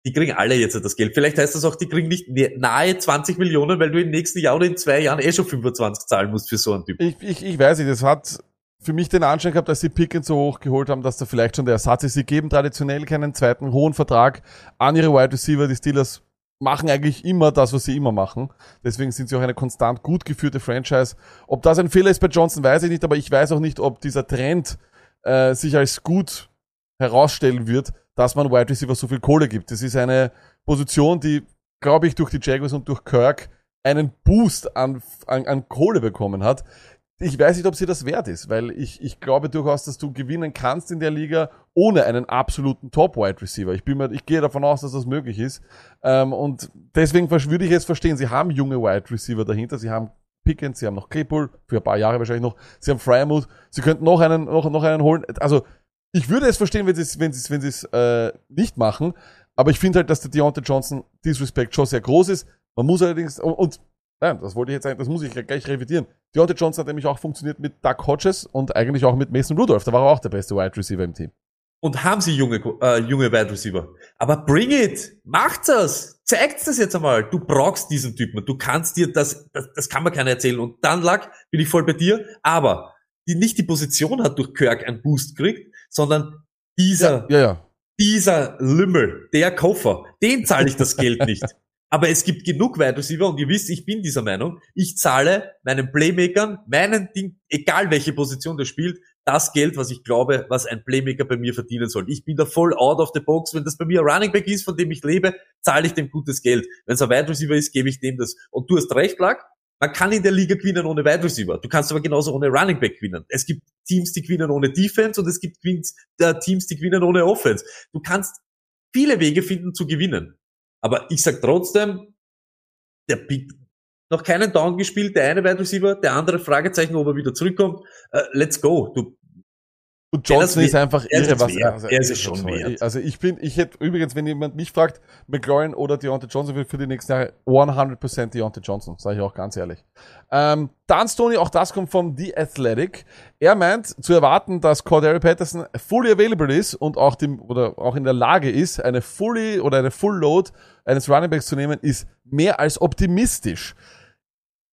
die kriegen alle jetzt das Geld. Vielleicht heißt das auch, die kriegen nicht nahe 20 Millionen, weil du im nächsten Jahr oder in zwei Jahren eh schon 25 zahlen musst für so einen Typ. Ich, ich, ich weiß nicht, das hat für mich den Anschein gehabt, dass sie Pickens so hoch geholt haben, dass da vielleicht schon der Ersatz ist. Sie geben traditionell keinen zweiten hohen Vertrag an ihre Wide Receiver. Die Steelers machen eigentlich immer das, was sie immer machen. Deswegen sind sie auch eine konstant gut geführte Franchise. Ob das ein Fehler ist bei Johnson, weiß ich nicht, aber ich weiß auch nicht, ob dieser Trend äh, sich als gut herausstellen wird, dass man Wide Receiver so viel Kohle gibt. Das ist eine Position, die, glaube ich, durch die Jaguars und durch Kirk einen Boost an, an, an Kohle bekommen hat. Ich weiß nicht, ob sie das wert ist, weil ich, ich glaube durchaus, dass du gewinnen kannst in der Liga ohne einen absoluten Top-Wide Receiver. Ich ich gehe davon aus, dass das möglich ist. Ähm, und deswegen würde ich jetzt verstehen, sie haben junge Wide Receiver dahinter, sie haben Pickens, sie haben noch Claypool, für ein paar Jahre wahrscheinlich noch, sie haben Fryermuth, sie könnten noch einen, noch, noch einen holen. Also, ich würde es verstehen, wenn sie es, wenn es, wenn es äh, nicht machen. Aber ich finde halt, dass der Deontay Johnson Disrespect schon sehr groß ist. Man muss allerdings, und nein, das wollte ich jetzt sagen, das muss ich gleich revidieren. Deontay Johnson hat nämlich auch funktioniert mit Doug Hodges und eigentlich auch mit Mason Rudolph. Da war er auch der beste Wide Receiver im Team. Und haben sie junge, äh, junge Wide Receiver. Aber bring it! Macht das! Zeigt das jetzt einmal! Du brauchst diesen Typen. Du kannst dir das, das, das kann mir keiner erzählen. Und dann lag, bin ich voll bei dir. Aber die nicht die Position hat durch Kirk einen Boost kriegt, sondern dieser, ja, ja, ja. dieser Lümmel, der Koffer, den zahle ich das Geld nicht. Aber es gibt genug Wide Receiver und ihr wisst, ich bin dieser Meinung. Ich zahle meinen Playmakern, meinen Ding, egal welche Position der spielt, das Geld, was ich glaube, was ein Playmaker bei mir verdienen soll. Ich bin da voll out of the box. Wenn das bei mir ein Running Back ist, von dem ich lebe, zahle ich dem gutes Geld. Wenn es ein Wide Receiver ist, gebe ich dem das. Und du hast recht, Lack. Man kann in der Liga gewinnen ohne Wide Receiver. Du kannst aber genauso ohne Running Back gewinnen. Es gibt Teams, die gewinnen ohne Defense und es gibt äh, Teams, die gewinnen ohne Offense. Du kannst viele Wege finden zu gewinnen. Aber ich sag trotzdem, der Pick noch keinen Down gespielt, der eine Wide Receiver, der andere Fragezeichen, ob er wieder zurückkommt. Uh, let's go. Du und Johnson ist einfach irre, was er, also, er ist es schon wert. Also ich bin, ich hätte übrigens, wenn jemand mich fragt, McLaurin oder Deontay Johnson für die nächsten Jahre 100% Deontay Johnson, sage ich auch ganz ehrlich. Ähm, Dan Stoney, auch das kommt vom The Athletic. Er meint zu erwarten, dass Cordero Patterson fully available ist und auch dem oder auch in der Lage ist, eine fully oder eine Full Load eines Running Backs zu nehmen, ist mehr als optimistisch.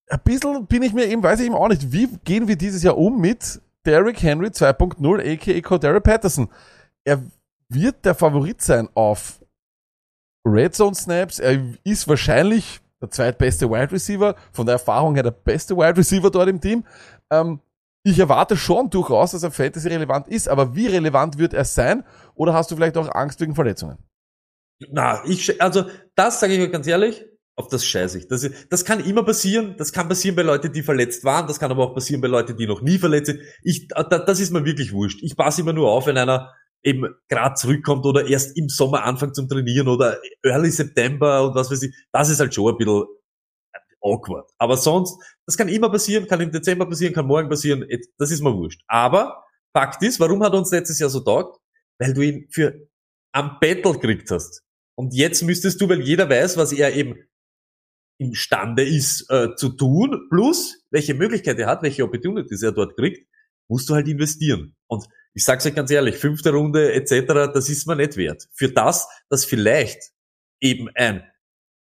Ein bisschen bin ich mir eben, weiß ich eben auch nicht, wie gehen wir dieses Jahr um mit Derrick Henry 2.0, aka Cordero Patterson. Er wird der Favorit sein auf Red Zone Snaps. Er ist wahrscheinlich der zweitbeste Wide Receiver, von der Erfahrung her der beste Wide Receiver dort im Team. Ähm, ich erwarte schon durchaus, dass er Fantasy relevant ist, aber wie relevant wird er sein? Oder hast du vielleicht auch Angst wegen Verletzungen? Na, ich, also, das sage ich euch ganz ehrlich, auf das scheiße ich. Das, das kann immer passieren. Das kann passieren bei Leuten, die verletzt waren. Das kann aber auch passieren bei Leuten, die noch nie verletzt sind. Ich, das ist mir wirklich wurscht. Ich passe immer nur auf, wenn einer eben gerade zurückkommt oder erst im Sommer anfängt zum Trainieren oder Early September und was weiß ich. Das ist halt schon ein bisschen awkward. Aber sonst, das kann immer passieren, kann im Dezember passieren, kann morgen passieren. Das ist mir wurscht. Aber Fakt ist, warum hat uns letztes Jahr so taugt? Weil du ihn für am Battle gekriegt hast. Und jetzt müsstest du, weil jeder weiß, was er eben imstande ist äh, zu tun, plus welche Möglichkeit er hat, welche Opportunities er dort kriegt, musst du halt investieren. Und ich sag's euch ganz ehrlich, fünfte Runde etc., das ist mir nicht wert. Für das, dass vielleicht eben ein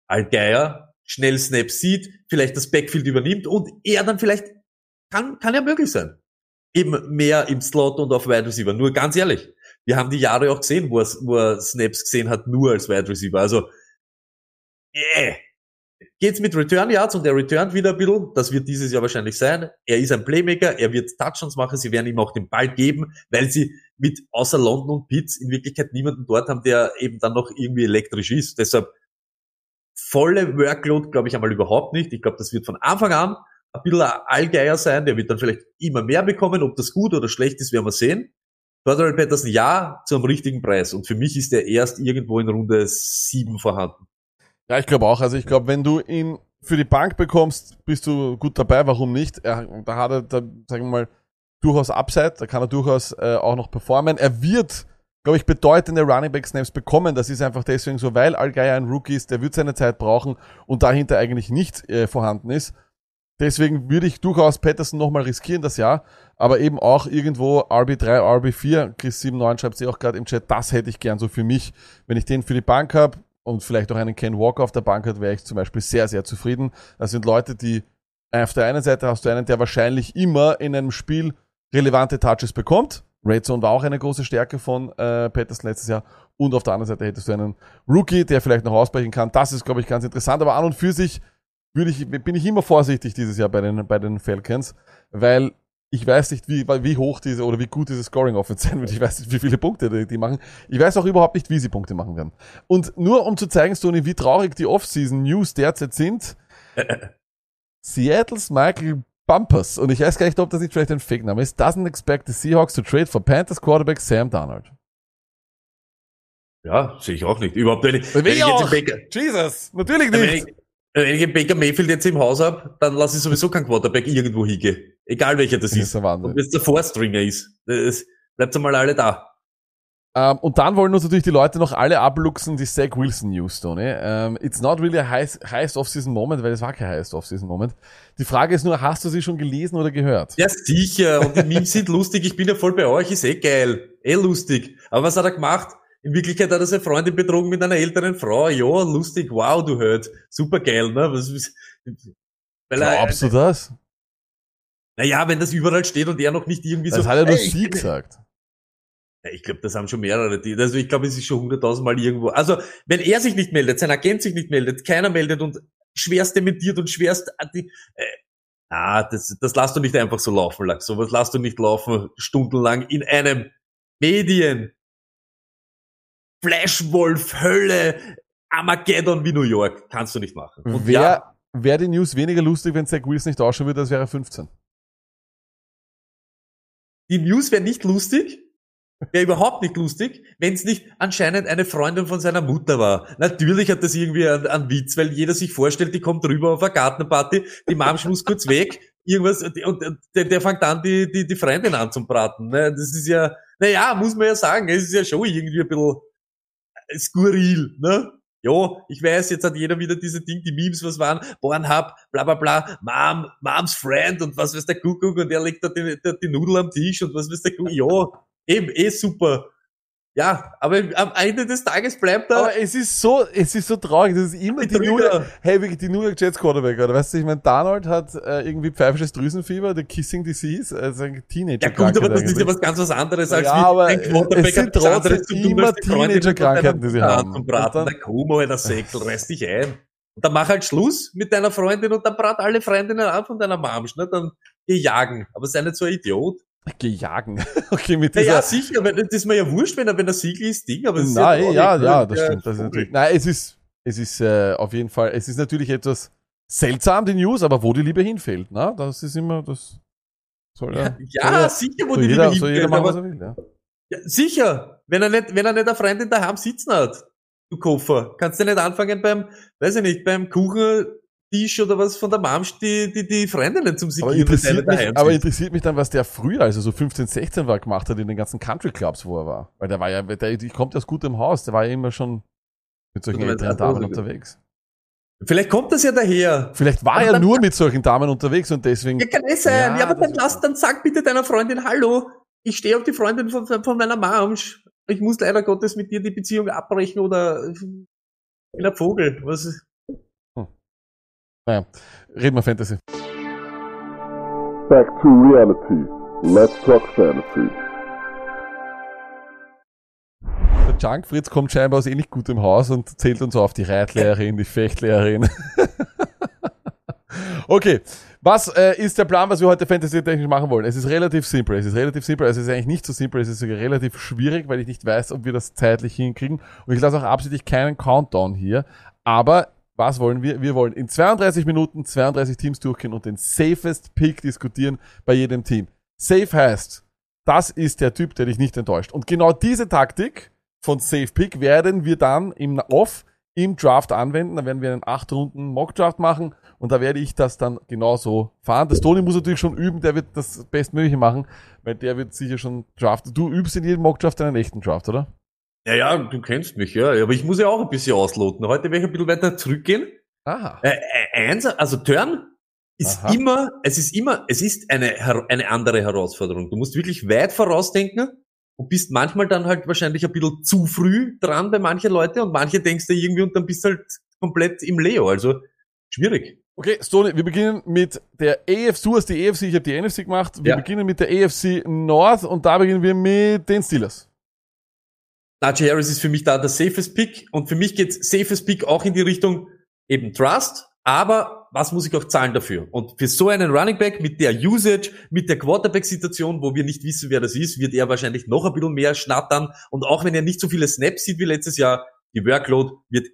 Allgeier schnell Snaps sieht, vielleicht das Backfield übernimmt und er dann vielleicht, kann, kann ja möglich sein, eben mehr im Slot und auf Wide Receiver. Nur ganz ehrlich, wir haben die Jahre auch gesehen, wo er, wo er Snaps gesehen hat, nur als Wide Receiver. Also, äh, geht's mit Return Yards und er returnt wieder ein bisschen. Das wird dieses Jahr wahrscheinlich sein. Er ist ein Playmaker, er wird Touchdowns machen, sie werden ihm auch den Ball geben, weil sie mit außer London und Pitts in Wirklichkeit niemanden dort haben, der eben dann noch irgendwie elektrisch ist. Deshalb volle Workload glaube ich einmal überhaupt nicht. Ich glaube, das wird von Anfang an ein bisschen ein Allgeier sein, der wird dann vielleicht immer mehr bekommen. Ob das gut oder schlecht ist, werden wir sehen. Cordell Patterson ja zu einem richtigen Preis. Und für mich ist er erst irgendwo in Runde 7 vorhanden. Ja, ich glaube auch. Also ich glaube, wenn du ihn für die Bank bekommst, bist du gut dabei. Warum nicht? Er, da hat er, da, sagen wir mal, durchaus Upside. Da kann er durchaus äh, auch noch performen. Er wird, glaube ich, bedeutende Running Back Snaps bekommen. Das ist einfach deswegen so, weil Algeier ein Rookie ist. Der wird seine Zeit brauchen und dahinter eigentlich nichts äh, vorhanden ist. Deswegen würde ich durchaus Patterson nochmal riskieren das Jahr, aber eben auch irgendwo RB3, RB4, Chris79 schreibt sie auch gerade im Chat, das hätte ich gern so für mich. Wenn ich den für die Bank habe und vielleicht auch einen Ken Walker auf der Bank hat, wäre ich zum Beispiel sehr, sehr zufrieden. Das sind Leute, die auf der einen Seite hast du einen, der wahrscheinlich immer in einem Spiel relevante Touches bekommt. Red Zone war auch eine große Stärke von äh, Patterson letztes Jahr. Und auf der anderen Seite hättest du einen Rookie, der vielleicht noch ausbrechen kann. Das ist, glaube ich, ganz interessant. Aber an und für sich ich, bin ich immer vorsichtig dieses Jahr bei den, bei den Falcons, weil ich weiß nicht, wie, wie hoch diese oder wie gut diese Scoring Offense sein wird. Ich weiß nicht, wie viele Punkte die, die machen. Ich weiß auch überhaupt nicht, wie sie Punkte machen werden. Und nur um zu zeigen, Stoney, wie traurig die Offseason News derzeit sind, Seattle's Michael Bumpers, und ich weiß gar nicht, ob das nicht vielleicht ein Fake-Name ist, doesn't expect the Seahawks to trade for Panthers Quarterback Sam Darnold. Ja, sehe ich auch nicht. Überhaupt nicht. Will Wenn ich ich jetzt auch. Baker, Jesus, natürlich wenn nicht. Ich, wenn ich einen Baker Mayfield jetzt im Haus habe, dann lasse ich sowieso keinen Quarterback irgendwo hingehen. Egal welcher das Das ist ist. Wahnsinn. Ob das der Vorstringer ist. Das bleibt einmal alle da. Ähm, und dann wollen uns natürlich die Leute noch alle abluchsen, die Zach Wilson News, Tony. Ähm, it's not really a highest, highest off-season moment, weil es war kein highest off-season moment. Die Frage ist nur, hast du sie schon gelesen oder gehört? Ja, sicher. Und die Memes sind lustig. Ich bin ja voll bei euch. Ist eh geil. Eh lustig. Aber was hat er gemacht? In Wirklichkeit hat er seine Freundin betrogen mit einer älteren Frau. Ja, lustig. Wow, du hört. Super geil, ne? Was, was, weil er, Glaubst du das? naja, wenn das überall steht und er noch nicht irgendwie Das so. hat ja nur sie gesagt. Ja, ich glaube, das haben schon mehrere. Die, also ich glaube, es ist schon hunderttausend Mal irgendwo. Also wenn er sich nicht meldet, sein Agent sich nicht meldet, keiner meldet und schwerst dementiert und schwerst äh, ah, das, das lasst du nicht einfach so laufen, Lack. Sowas lasst du nicht laufen stundenlang in einem Medien. Flashwolf, Hölle, Armageddon wie New York. Kannst du nicht machen. Und Wäre ja, wär die News weniger lustig, wenn Zach Wilson nicht ausschauen würde, als wäre er 15? die News wäre nicht lustig, wäre überhaupt nicht lustig, wenn es nicht anscheinend eine Freundin von seiner Mutter war. Natürlich hat das irgendwie einen, einen Witz, weil jeder sich vorstellt, die kommt rüber auf eine Gartenparty, die Mom muss kurz weg, irgendwas, und, der, der fängt an, die, die, die Freundin an zum Braten. Ne? Das ist ja, naja, muss man ja sagen, es ist ja schon irgendwie ein bisschen skurril, ne? Ja, ich weiß, jetzt hat jeder wieder diese Ding, die Memes, was waren, Pornhub, bla bla bla, Mom, Moms Friend und was weiß der Kuckuck und er legt da die, die, die Nudel am Tisch und was weiß der Kuckuck. Ja, eben, eh super. Ja, aber am Ende des Tages bleibt da Aber es ist so, es ist so traurig, das ist immer die New. York, hey, wirklich die New York Jets Quarterback, oder? Weißt du, ich meine, Darnold hat äh, irgendwie pfeifisches Drüsenfieber, the Kissing Disease, also ein Teenager. ja gut, aber das ist ja was ganz was anderes als Ja, aber ein Quarterback es sind trotzdem immer Teenager-Krankheiten, die sie haben. Und Braten, dann- der Kumo, der Säckel, reiß dich ein. Und dann mach halt Schluss mit deiner Freundin und dann brat alle Freundinnen an von deiner Mamsch, ne? Dann geh jagen. Aber sei nicht so ein Idiot. Geh jagen. okay, mit Ja, dieser, ja, sicher, weil das ist mir ja wurscht, wenn er, wenn er Siegel ist, Ding, aber es ist Nein, traurig, ja, ne? ja, das stimmt. Das ist natürlich, nein, es ist, es ist äh, auf jeden Fall, es ist natürlich etwas seltsam, die News, aber wo die Liebe hinfällt, ne? Das ist immer, das soll ja, Ja, soll sicher, wo soll die jeder, Liebe soll jeder hinfällt, machen, was aber, er will, ja. ja, Sicher, wenn er nicht, wenn er nicht eine Freundin daheim sitzen hat, du Koffer, kannst du nicht anfangen beim, weiß ich nicht, beim Kuchentisch oder was von der Mamsch die, die, die Freundinnen zum Aber Sigieren mit interessiert, mich, aber interessiert mich dann, was der früher, also so 15, 16 war, gemacht hat in den ganzen Country Clubs, wo er war. Weil der war ja, der, ich kommt ja aus gutem Haus, der war ja immer schon mit solchen meinst, älteren er Damen unterwegs. Vielleicht kommt das ja daher. Vielleicht war Aber er nur mit solchen Damen unterwegs und deswegen. Ja, kann es sein. Ja, aber das dann lass, dann sag bitte deiner Freundin Hallo. Ich stehe auf die Freundin von, von meiner Mom. Ich muss leider Gottes mit dir die Beziehung abbrechen oder in der Vogel. Was? Naja, reden wir Fantasy. Back to reality. Let's talk fantasy. Der Junk Fritz kommt scheinbar aus ähnlich gutem Haus und zählt uns auf die Reitlehrerin, die Fechtlehrerin. okay, was äh, ist der Plan, was wir heute fantasy-technisch machen wollen? Es ist relativ simpel. Es ist relativ simpel. Es ist eigentlich nicht so simpel. Es ist sogar relativ schwierig, weil ich nicht weiß, ob wir das zeitlich hinkriegen. Und ich lasse auch absichtlich keinen Countdown hier. Aber was wollen wir? Wir wollen in 32 Minuten 32 Teams durchgehen und den safest Pick diskutieren bei jedem Team. Safe heißt, das ist der Typ, der dich nicht enttäuscht. Und genau diese Taktik von Safe Pick werden wir dann im Off im Draft anwenden. Da werden wir einen 8 Runden Mock Draft machen und da werde ich das dann genauso fahren. Das Tony muss natürlich schon üben, der wird das Bestmögliche machen, weil der wird sicher schon draften. Du übst in jedem Mock Draft einen echten Draft, oder? Ja, ja, du kennst mich, ja. Aber ich muss ja auch ein bisschen ausloten. Heute werde ich ein bisschen weiter zurückgehen. Aha. Äh, äh, eins, also Turn ist Aha. immer, es ist immer, es ist eine, eine andere Herausforderung. Du musst wirklich weit vorausdenken und bist manchmal dann halt wahrscheinlich ein bisschen zu früh dran bei manchen Leute und manche denkst du irgendwie und dann bist du halt komplett im Leo. Also schwierig. Okay, Stoney, wir beginnen mit der AFC, du hast die AFC, ich habe die NFC gemacht. Wir Ja. beginnen mit der AFC North und da beginnen wir mit den Steelers. Najee Harris ist für mich da der safest Pick und für mich geht's safest Pick auch in die Richtung eben Trust, aber was muss ich auch zahlen dafür? Und für so einen Running Back mit der Usage, mit der Quarterback-Situation, wo wir nicht wissen, wer das ist, wird er wahrscheinlich noch ein bisschen mehr schnattern und auch wenn er nicht so viele Snaps sieht wie letztes Jahr, die Workload wird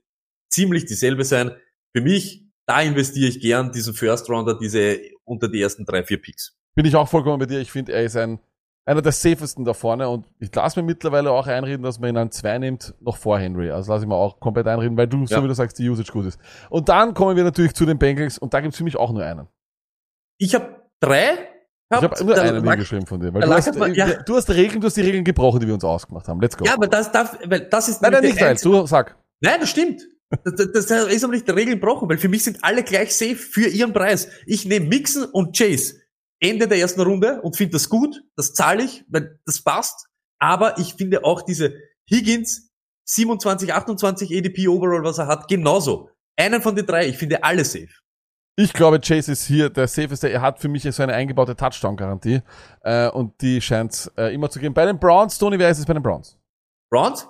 ziemlich dieselbe sein. Für mich, da investiere ich gern diesen First Rounder, diese unter die ersten drei, vier Picks. Bin ich auch vollkommen bei dir. Ich finde, er ist ein, einer der safesten da vorne und ich lasse mir mittlerweile auch einreden, dass man ihn an zwei nimmt, noch vor Henry. Also lasse ich mir auch komplett einreden, weil du, so Ja. wie du sagst, die Usage gut ist. Und dann kommen wir natürlich zu den Bengals und da gibt's für mich auch nur einen. Ich habe drei. Ich habe nur einen lag- hingeschrieben von dir. Weil du hast, mal- ja. du hast Regeln, du hast die Regeln gebrochen, die wir uns ausgemacht haben. Let's go. Ja, aber das darf, weil das ist nein, nein, nicht teils. Du sag. Nein, das stimmt. Das, das, das ist aber nicht der Regel gebrochen, weil für mich sind alle gleich safe für ihren Preis. Ich nehme Mixon und Chase Ende der ersten Runde und finde das gut. Das zahle ich, weil das passt. Aber ich finde auch diese Higgins 27, 28 ADP Overall, was er hat, genauso. Einen von den drei, ich finde alle safe. Ich glaube, Chase ist hier der safeste. Er hat für mich so eine eingebaute Touchdown-Garantie. Äh, und die scheint äh, immer zu geben. Bei den Browns, Tony, wer ist es bei den Browns? Browns,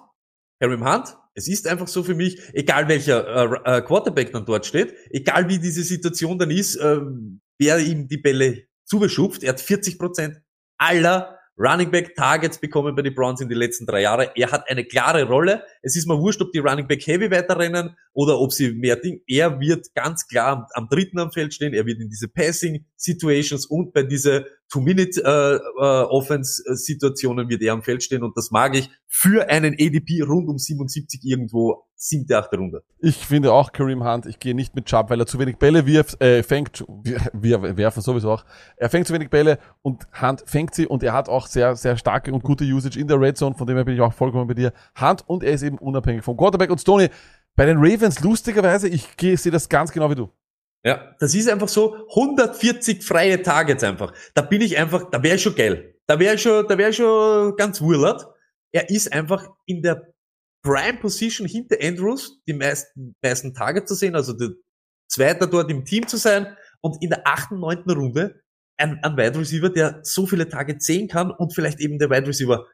Kareem Hunt, es ist einfach so für mich, egal welcher äh, äh, Quarterback dann dort steht, egal wie diese Situation dann ist, ähm, wer ihm die Bälle zubeschupft, er hat 40 Prozent aller Running Back Targets bekommen bei den Browns in den letzten drei Jahren. Er hat eine klare Rolle. Es ist mir wurscht, ob die Running Back Heavy weiterrennen oder ob sie mehr Ding. Er wird ganz klar am, am dritten am Feld stehen. Er wird in diese Passing Situations und bei diese Two-Minute äh, äh, Situationen wird er am Feld stehen und das mag ich für einen ADP rund um 77 irgendwo siebte, achte Runde. Ich finde auch Kareem Hunt, ich gehe nicht mit Chubb, weil er zu wenig Bälle wirft, äh, fängt, wir werfen sowieso auch. Er fängt zu wenig Bälle und Hunt fängt sie und er hat auch sehr, sehr starke und gute Usage in der Red Zone, von dem her bin ich auch vollkommen bei dir. Hunt und er ist eben unabhängig vom Quarterback und Stoney. Bei den Ravens, lustigerweise, ich sehe das ganz genau wie du. Ja, das ist einfach so 140 freie Targets einfach. Da bin ich einfach, da wäre ich schon geil. Da wäre ich schon, da wäre ich schon ganz wurlert. Er ist einfach in der Prime Position hinter Andrews, die meisten, meisten Targets zu sehen, also der Zweiter dort im Team zu sein und in der achten, neunten Runde ein, ein Wide Receiver, der so viele Targets sehen kann und vielleicht eben der Wide Receiver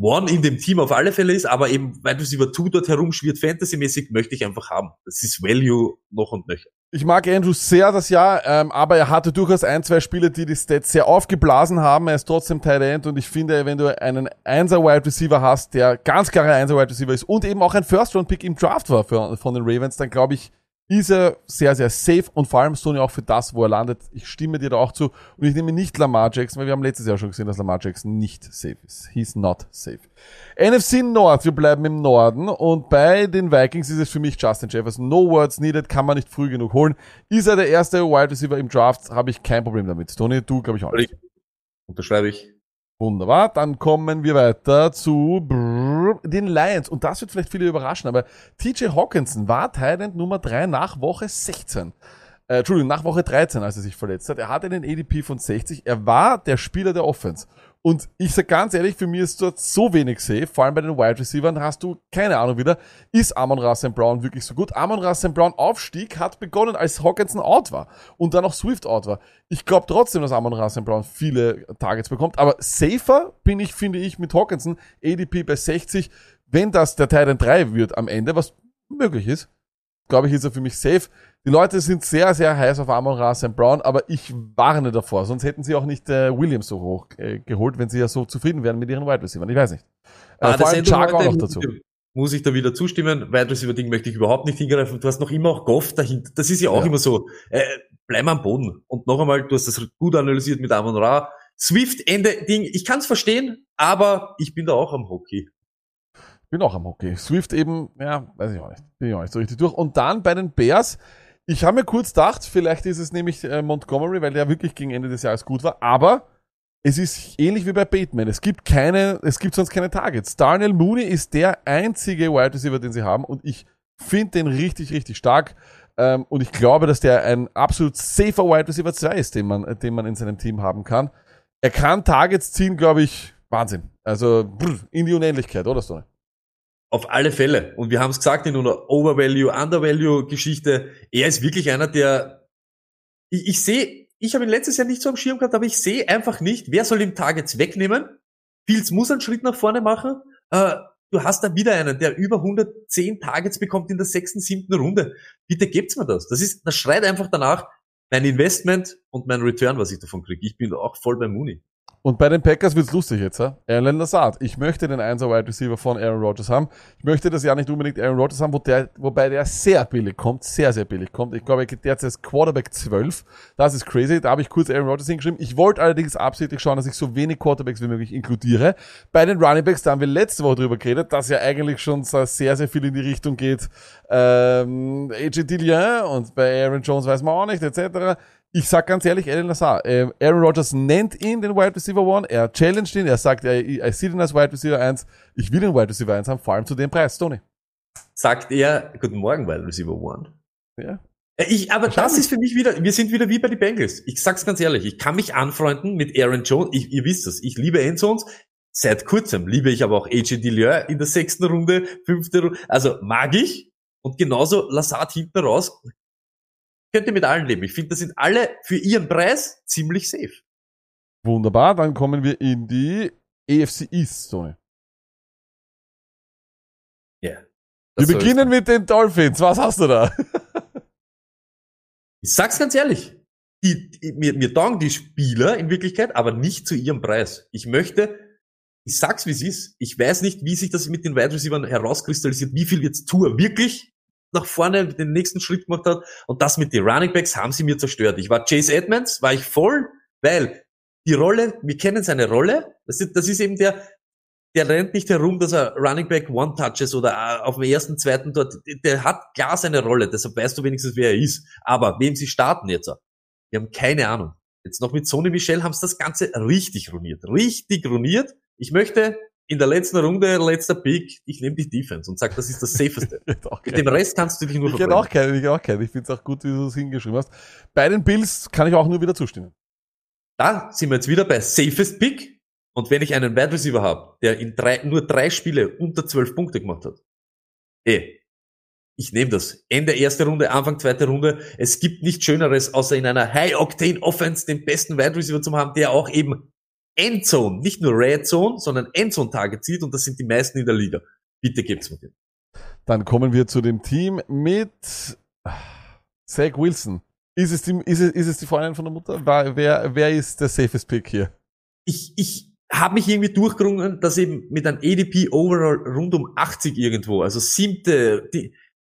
One in dem Team auf alle Fälle ist, aber eben Wide Receiver Two dort herumschwirrt, fantasymäßig möchte ich einfach haben. Das ist Value noch und nöcher. Ich mag Andrews sehr das Jahr, ähm, aber er hatte durchaus ein, zwei Spiele, die die Stats sehr aufgeblasen haben. Er ist trotzdem Tight End und ich finde, wenn du einen Einser Wide Receiver hast, der ganz klarer Einser Wide Receiver ist und eben auch ein First Round Pick im Draft war für, von den Ravens, dann glaube ich, ist er sehr, sehr safe und vor allem Sony auch für das, wo er landet. Ich stimme dir da auch zu und ich nehme nicht Lamar Jackson, weil wir haben letztes Jahr schon gesehen, dass Lamar Jackson nicht safe ist. He's not safe. NFC North, wir bleiben im Norden und bei den Vikings ist es für mich Justin Jefferson. No words needed, kann man nicht früh genug holen. Ist er der erste Wide Receiver im Draft, habe ich kein Problem damit. Tony, du glaube ich auch nicht. Unterschreibe ich. Wunderbar, dann kommen wir weiter zu den Lions. Und das wird vielleicht viele überraschen, aber TJ Hawkinson war Thailand Nummer 3 nach Woche 16. Äh, Entschuldigung, nach Woche 13, als er sich verletzt hat. Er hatte einen ADP von 60. Er war der Spieler der Offense. Und ich sag ganz ehrlich, für mich ist dort so wenig safe, vor allem bei den Wide Receivers, hast du keine Ahnung wieder, ist Amon Russell Brown wirklich so gut? Amon Russell Brown Aufstieg hat begonnen, als Hawkinson out war und dann auch Swift out war. Ich glaube trotzdem, dass Amon Russell Brown viele Targets bekommt, aber safer bin ich, finde ich, mit Hawkinson, ADP bei 60, wenn das der Titan 3 wird am Ende, was möglich ist, glaube ich, ist er für mich safe. Die Leute sind sehr, sehr heiß auf Amon Ra St. Brown, aber ich warne davor. Sonst hätten sie auch nicht äh, Williams so hoch äh, geholt, wenn sie ja so zufrieden wären mit ihren Wide Receivers. Ich weiß nicht. Äh, Ah, vor allem Chark auch noch dazu. Muss ich da wieder zustimmen. Wide Receiver Ding möchte ich überhaupt nicht hingreifen. Du hast noch immer auch Goff dahinter. Das ist ja auch Ja. immer so. Äh, bleib am Boden. Und noch einmal, du hast das gut analysiert mit Amon Ra. Swift Ende Ding. Ich kann es verstehen, aber ich bin da auch am Hockey. Bin auch am Hockey. Swift eben, ja, weiß ich auch nicht. Bin ich auch nicht so richtig durch. Und dann bei den Bears, ich habe mir kurz gedacht, vielleicht ist es nämlich äh, Montgomery, weil der wirklich gegen Ende des Jahres gut war, aber es ist ähnlich wie bei Bateman. Es gibt keine, es gibt sonst keine Targets. Darnell Mooney ist der einzige Wide Receiver, den sie haben und ich finde den richtig, richtig stark. Ähm, und ich glaube, dass der ein absolut safer Wide Receiver 2 ist, den man, den man in seinem Team haben kann. Er kann Targets ziehen, glaube ich, Wahnsinn. Also brr, in die Unendlichkeit, oder Stone? Auf alle Fälle. Und wir haben es gesagt in einer Overvalue, Undervalue Geschichte. Er ist wirklich einer, der, ich, ich sehe, ich habe ihn letztes Jahr nicht so am Schirm gehabt, aber ich sehe einfach nicht, wer soll ihm Targets wegnehmen. Fields muss einen Schritt nach vorne machen. Äh, du hast da wieder einen, der über 110 Targets bekommt in der sechsten, siebten Runde. Bitte gebt's mir das. Das ist, das schreit einfach danach, mein Investment und mein Return, was ich davon kriege. Ich bin auch voll bei Mooney. Und bei den Packers wird's lustig jetzt, ja? Alan Lazard. Ich möchte den 1 Wide Receiver von Aaron Rodgers haben. Ich möchte das ja nicht unbedingt Aaron Rodgers haben, wo der, wobei der sehr billig kommt, sehr, sehr billig kommt. Ich glaube, er geht als Quarterback 12. Das ist crazy. Da habe ich kurz Aaron Rodgers hingeschrieben. Ich wollte allerdings absichtlich schauen, dass ich so wenig Quarterbacks wie möglich inkludiere. Bei den Running Backs, da haben wir letzte Woche drüber geredet, dass ja eigentlich schon sehr, sehr viel in die Richtung geht. Ähm, AJ Dillon und bei Aaron Jones weiß man auch nicht, etc. Ich sag ganz ehrlich, Alan Lazar, äh, Aaron Rodgers nennt ihn den Wide Receiver One, er challenged ihn, er sagt, er, er sieht ihn als Wide Receiver 1, ich will den Wide Receiver 1 haben, vor allem zu dem Preis, Tony. Sagt er, guten Morgen, Wide Receiver One. Ja. Äh, Ich, aber das ist für mich wieder, wir sind wieder wie bei den Bengals. Ich sag's ganz ehrlich, ich kann mich anfreunden mit Aaron Jones. Ich, ihr wisst es, ich liebe Endzones. Seit kurzem liebe ich aber auch AJ Dillon in der sechsten Runde, fünfte Runde. Also mag ich. Und genauso Lassard hinten raus. Könnt ihr mit allen leben. Ich finde, das sind alle für ihren Preis ziemlich safe. Wunderbar, dann kommen wir in die EFC East, Tony. Ja. Wir beginnen mit den Dolphins, was hast du da? Ich sag's ganz ehrlich. Die, die, mir, mir taugen die Spieler in Wirklichkeit, aber nicht zu ihrem Preis. Ich möchte, ich sag's wie es ist. Ich weiß nicht, wie sich das mit den Wide Receivers herauskristallisiert, wie viel jetzt Tour wirklich nach vorne den nächsten Schritt gemacht hat. Und das mit den Running Backs haben sie mir zerstört. Ich war Chase Edmonds, war ich voll, weil die Rolle, wir kennen seine Rolle. Das ist, das ist eben der, der rennt nicht herum, dass er Running Back One Touches oder äh, auf dem ersten, zweiten dort, der hat klar seine Rolle, deshalb weißt du wenigstens, wer er ist. Aber wem sie starten jetzt? Wir haben keine Ahnung. Jetzt noch mit Sony Michel haben sie das Ganze richtig ruiniert. Richtig ruiniert. Ich möchte in der letzten Runde, letzter Pick, ich nehme die Defense und sag, das ist das safeste. Ich Mit dem Rest kannst du dich nur Ich hätte auch keinen, ich hätte auch keinen. Ich finde es auch gut, wie du es hingeschrieben hast. Bei den Bills kann ich auch nur wieder zustimmen. Da sind wir jetzt wieder bei safest Pick. Und wenn ich einen Wide Receiver habe, der in drei, nur drei Spiele unter zwölf Punkte gemacht hat, eh, ich nehme das. Ende erste Runde, Anfang zweite Runde. Es gibt nichts Schöneres, außer in einer High-Octane-Offense den besten Wide Receiver zu haben, der auch eben Endzone, nicht nur Red Zone, sondern Endzone-Tage zieht und das sind die meisten in der Liga. Bitte gebt's mir den. Dann kommen wir zu dem Team mit Zach Wilson. Ist es die, ist es, ist es die Freundin von der Mutter? Wer, wer, wer ist der safest Pick hier? ich, ich habe mich irgendwie durchgerungen, dass eben mit einem ADP Overall rund um 80 irgendwo, also siebte, die,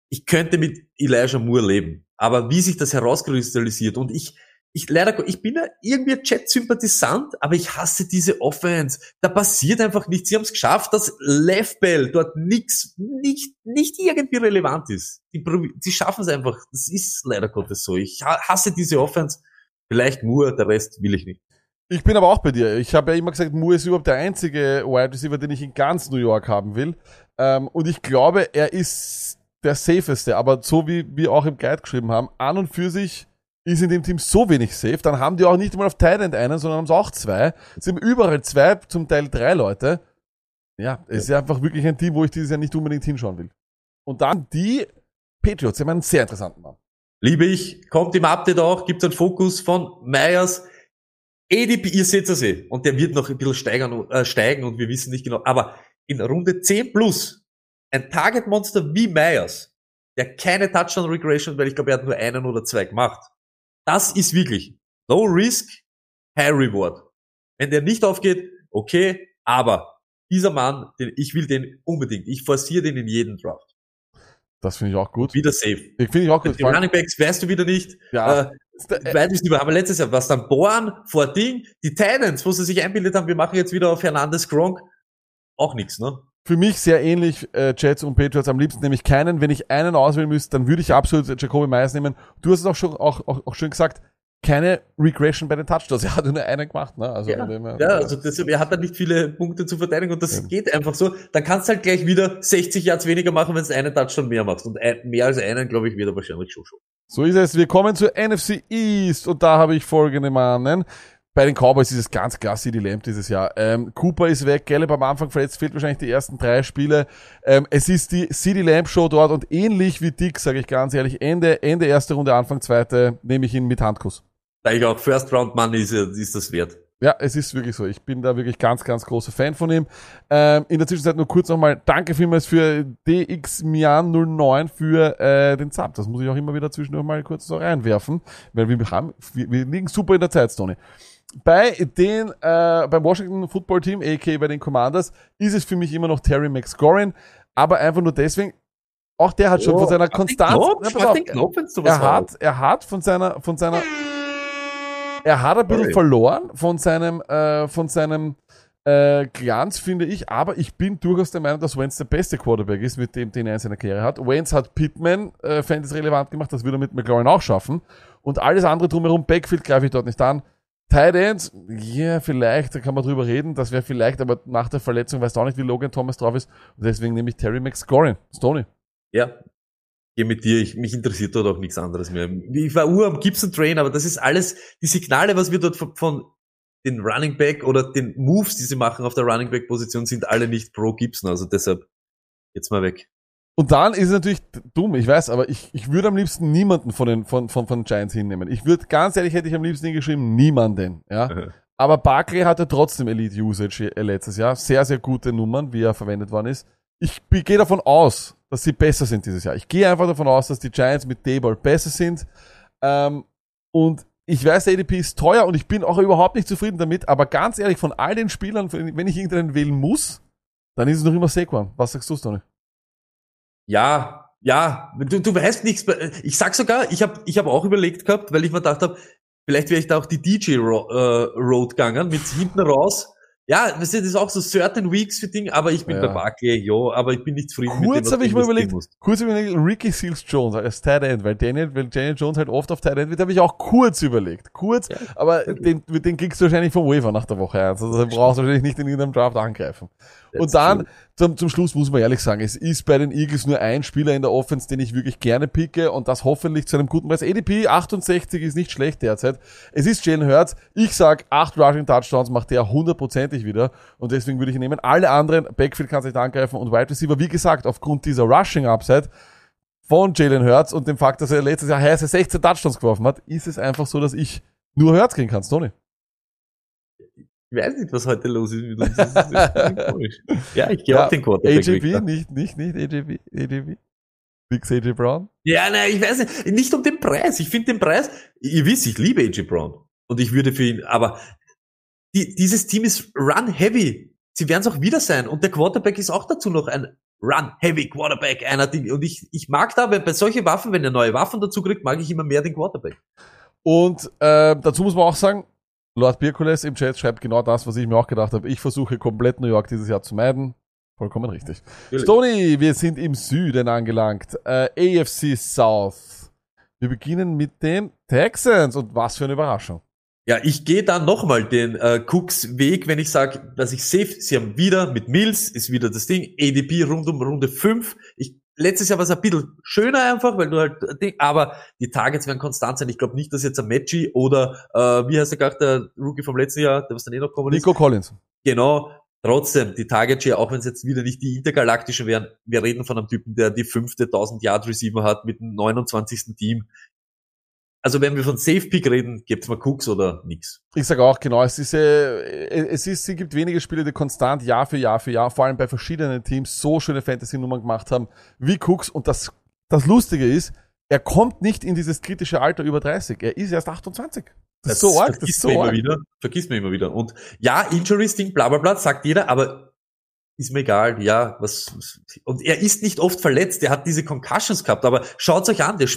ich könnte mit Elijah Moore leben. Aber wie sich das herauskristallisiert und ich, ich leider, ich bin ja irgendwie Chat-Sympathisant, aber ich hasse diese Offense. Da passiert einfach nichts. Sie haben es geschafft, dass Left Bell dort nix, nicht, nicht irgendwie relevant ist. Die, sie schaffen es einfach. Das ist leider Gottes so. Ich ha- hasse diese Offense. Vielleicht Moore, der Rest will ich nicht. Ich bin aber auch bei dir. Ich habe ja immer gesagt, Moore ist überhaupt der einzige Wide Receiver, den ich in ganz New York haben will. Ähm, und ich glaube, er ist der safeste. Aber so wie wir auch im Guide geschrieben haben, an und für sich ist in dem Team so wenig safe. Dann haben die auch nicht mal auf Thailand einen, sondern haben es auch zwei. Sie haben überall zwei, zum Teil drei Leute. Ja, es ist einfach wirklich ein Team, wo ich dieses Jahr nicht unbedingt hinschauen will. Und dann die Patriots, sie haben einen sehr interessanten Mann. Liebe ich, kommt im Update auch, gibt einen Fokus von Myers. ADP, ihr seht das eh. Und der wird noch ein bisschen steigern, äh, steigen und wir wissen nicht genau. Aber in Runde 10 plus ein Target-Monster wie Myers, der keine Touchdown-Regression, weil ich glaube, er hat nur einen oder zwei gemacht. Das ist wirklich Low Risk, High Reward. Wenn der nicht aufgeht, okay, aber dieser Mann, den, ich will den unbedingt. Ich forciere den in jeden Draft. Das finde ich auch gut. Wieder safe. Ich finde ich auch gut. Die Running Backs weißt du wieder nicht. Ja. Äh, Weit ist über, aber letztes Jahr was dann Born vor Ding, die Titans, wo sie sich einbildet haben, wir machen jetzt wieder auf Hernandez Gronk, auch nichts, ne? Für mich sehr ähnlich, äh, Jets und Patriots am liebsten nämlich keinen. Wenn ich einen auswählen müsste, dann würde ich absolut Jacoby Myers nehmen. Du hast es auch schon auch, auch, auch schön gesagt, keine Regression bei den Touchdowns. Er hat nur einen gemacht, ne? Also Ja, dem her- ja also deshalb, er hat dann nicht viele Punkte zu verteidigen und das Ja. geht einfach so. Dann kannst du halt gleich wieder 60 Yards weniger machen, wenn du einen Touchdown mehr machst. Und ein, mehr als einen, glaube ich, wird er wahrscheinlich schon schon. So ist es. Wir kommen zur NFC East und da habe ich folgende Mannen. Bei den Cowboys ist es ganz klar CD Lamb dieses Jahr. Ähm, Cooper ist weg, Gallup am Anfang verletzt, fehlt wahrscheinlich die ersten drei Spiele. Ähm, es ist die CD Lamb Show dort und ähnlich wie Dick, sage ich ganz ehrlich, Ende, Ende erste Runde, Anfang zweite, nehme ich ihn mit Handkuss. Da ich auch First Round Money ist, ist das wert. Ja, es ist wirklich so. Ich bin da wirklich ganz, ganz großer Fan von ihm. Ähm, in der Zwischenzeit nur kurz nochmal Danke vielmals für DXMian09 für äh, den Zap. Das muss ich auch immer wieder zwischendurch mal kurz so reinwerfen, weil wir haben, wir, wir liegen super in der Zeit, Stoney. Bei den, äh, beim Washington Football Team, a.k.a. bei den Commanders, ist es für mich immer noch Terry McScorin, aber einfach nur deswegen, auch der hat schon von seiner Konstanz, Ja, auf, er hat, er hat von seiner, von seiner, er hat ein bisschen Sorry. verloren von seinem, äh, von seinem äh, Glanz, finde ich, aber ich bin durchaus der Meinung, dass Wentz der beste Quarterback ist, mit dem, den er in seiner Karriere hat. Wentz hat Pittman äh, Fantasy relevant gemacht, das würde er mit McLaurin auch schaffen. Und alles andere drumherum, Backfield greife ich dort nicht an. Tight Ends, ja, vielleicht, da kann man drüber reden, das wäre vielleicht, aber nach der Verletzung weißt du auch nicht, wie Logan Thomas drauf ist. Und deswegen nehme ich Terry McScorin. Stoney. Ja. Geh mit dir, ich, mich interessiert dort auch nichts anderes mehr. Ich war ur am Gibson Train, aber das ist alles, die Signale, was wir dort von, von den Running Back oder den Moves, die sie machen auf der Running Back Position, sind alle nicht pro Gibson, also deshalb jetzt mal weg. Und dann ist es natürlich dumm, ich weiß, aber ich, ich würde am liebsten niemanden von den von, von, von Giants hinnehmen. Ich würde, ganz ehrlich, hätte ich am liebsten hingeschrieben, niemanden, ja. Mhm. Aber Barkley hatte trotzdem Elite Usage äh, letztes Jahr. Sehr, sehr gute Nummern, wie er verwendet worden ist. Ich gehe davon aus, dass sie besser sind dieses Jahr. Ich gehe einfach davon aus, dass die Giants mit Dayball besser sind. Ähm, und ich weiß, der ADP ist teuer und ich bin auch überhaupt nicht zufrieden damit, aber ganz ehrlich, von all den Spielern, wenn ich irgendeinen wählen muss, dann ist es noch immer Saquon. Was sagst du, Stoney? Ja, ja, du, du weißt nichts. Ich sag sogar, ich habe ich hab auch überlegt gehabt, weil ich mir gedacht habe, vielleicht wäre ich da auch die DJ Ro äh, Road gegangen, mit hinten raus. Ja, das ist auch so certain weeks für Ding, aber ich bin Ja. bei Barkley, ja, aber ich bin nicht zufrieden Kurz mit dem, habe ich mal überlegt, musst. kurz hab ich überlegt, Ricky Seals Jones als Tight End, weil Daniel, weil Daniel Jones halt oft auf Tight End wird, habe ich auch kurz überlegt. Kurz, aber den, den kriegst du wahrscheinlich vom Waiver nach der Woche 1. Also den brauchst du wahrscheinlich nicht in irgendeinem Draft angreifen. Und dann, zum, zum Schluss muss man ehrlich sagen, es ist bei den Eagles nur ein Spieler in der Offense, den ich wirklich gerne picke und das hoffentlich zu einem guten Preis. ADP 68 ist nicht schlecht derzeit. Es ist Jalen Hurts. Ich sag, 8 Rushing Touchdowns macht der hundertprozentig wieder und deswegen würde ich ihn nehmen. Alle anderen, Backfield kannst nicht angreifen und Wide Receiver, wie gesagt, aufgrund dieser Rushing Upside von Jalen Hurts und dem Fakt, dass er letztes Jahr heiße 16 Touchdowns geworfen hat, ist es einfach so, dass ich nur Hurts kriegen kann, Tony. Ich weiß nicht, was heute los ist mit uns. Das ist. Ja, ich gehe Ja, auch den Quarterback AJB, nicht, nicht, nicht AJB, AJB. Big AJ Brown. Ja, nein, ich weiß nicht. Nicht um den Preis. Ich finde den Preis, ihr wisst, ich liebe AJ Brown. Und ich würde für ihn, aber die, dieses Team ist run-heavy. Sie werden es auch wieder sein. Und der Quarterback ist auch dazu noch ein run-heavy Quarterback. Einer, die, und ich, ich mag da, wenn bei solchen Waffen, wenn er neue Waffen dazu kriegt, mag ich immer mehr den Quarterback. Und äh, dazu muss man auch sagen, Lord Birkules im Chat schreibt genau das, was ich mir auch gedacht habe. Ich versuche komplett New York dieses Jahr zu meiden. Vollkommen richtig. Natürlich. Stony, wir sind im Süden angelangt. Äh, AFC South. Wir beginnen mit den Texans und was für eine Überraschung. Ja, ich gehe dann nochmal den äh, Cooks Weg, wenn ich sage, dass ich safe, sie haben wieder mit Mills, ist wieder das Ding, ADP rund um Runde 5. Ich, letztes Jahr war es ein bisschen schöner einfach, weil du halt, äh, aber die Targets werden konstant sein. Ich glaube nicht, dass jetzt ein Matchy oder, äh, wie heißt der gerade, der Rookie vom letzten Jahr, der was dann eh noch kommen ist. Nico Collins. Genau. Trotzdem, die Target Share, auch wenn es jetzt wieder nicht die intergalaktischen wären, wir reden von einem Typen, der die fünfte 1000 Yard Receiver hat mit dem 29. Team. Also wenn wir von Safe Pick reden, gibt's mal Cooks oder nix. Ich sage auch genau, es ist, äh, es ist, es gibt wenige Spiele, die konstant Jahr für Jahr für Jahr, vor allem bei verschiedenen Teams, so schöne Fantasy-Nummern gemacht haben wie Cooks. Und das, das Lustige ist, er kommt nicht in dieses kritische Alter über 30. Er ist erst 28. Das, ist so arg, das vergisst ist so man immer arg. wieder. Vergisst man immer wieder. Und ja, Injuries Ding, bla bla bla, sagt jeder, aber ist mir egal, ja, was, und er ist nicht oft verletzt, er hat diese Concussions gehabt, aber schaut's euch an, der,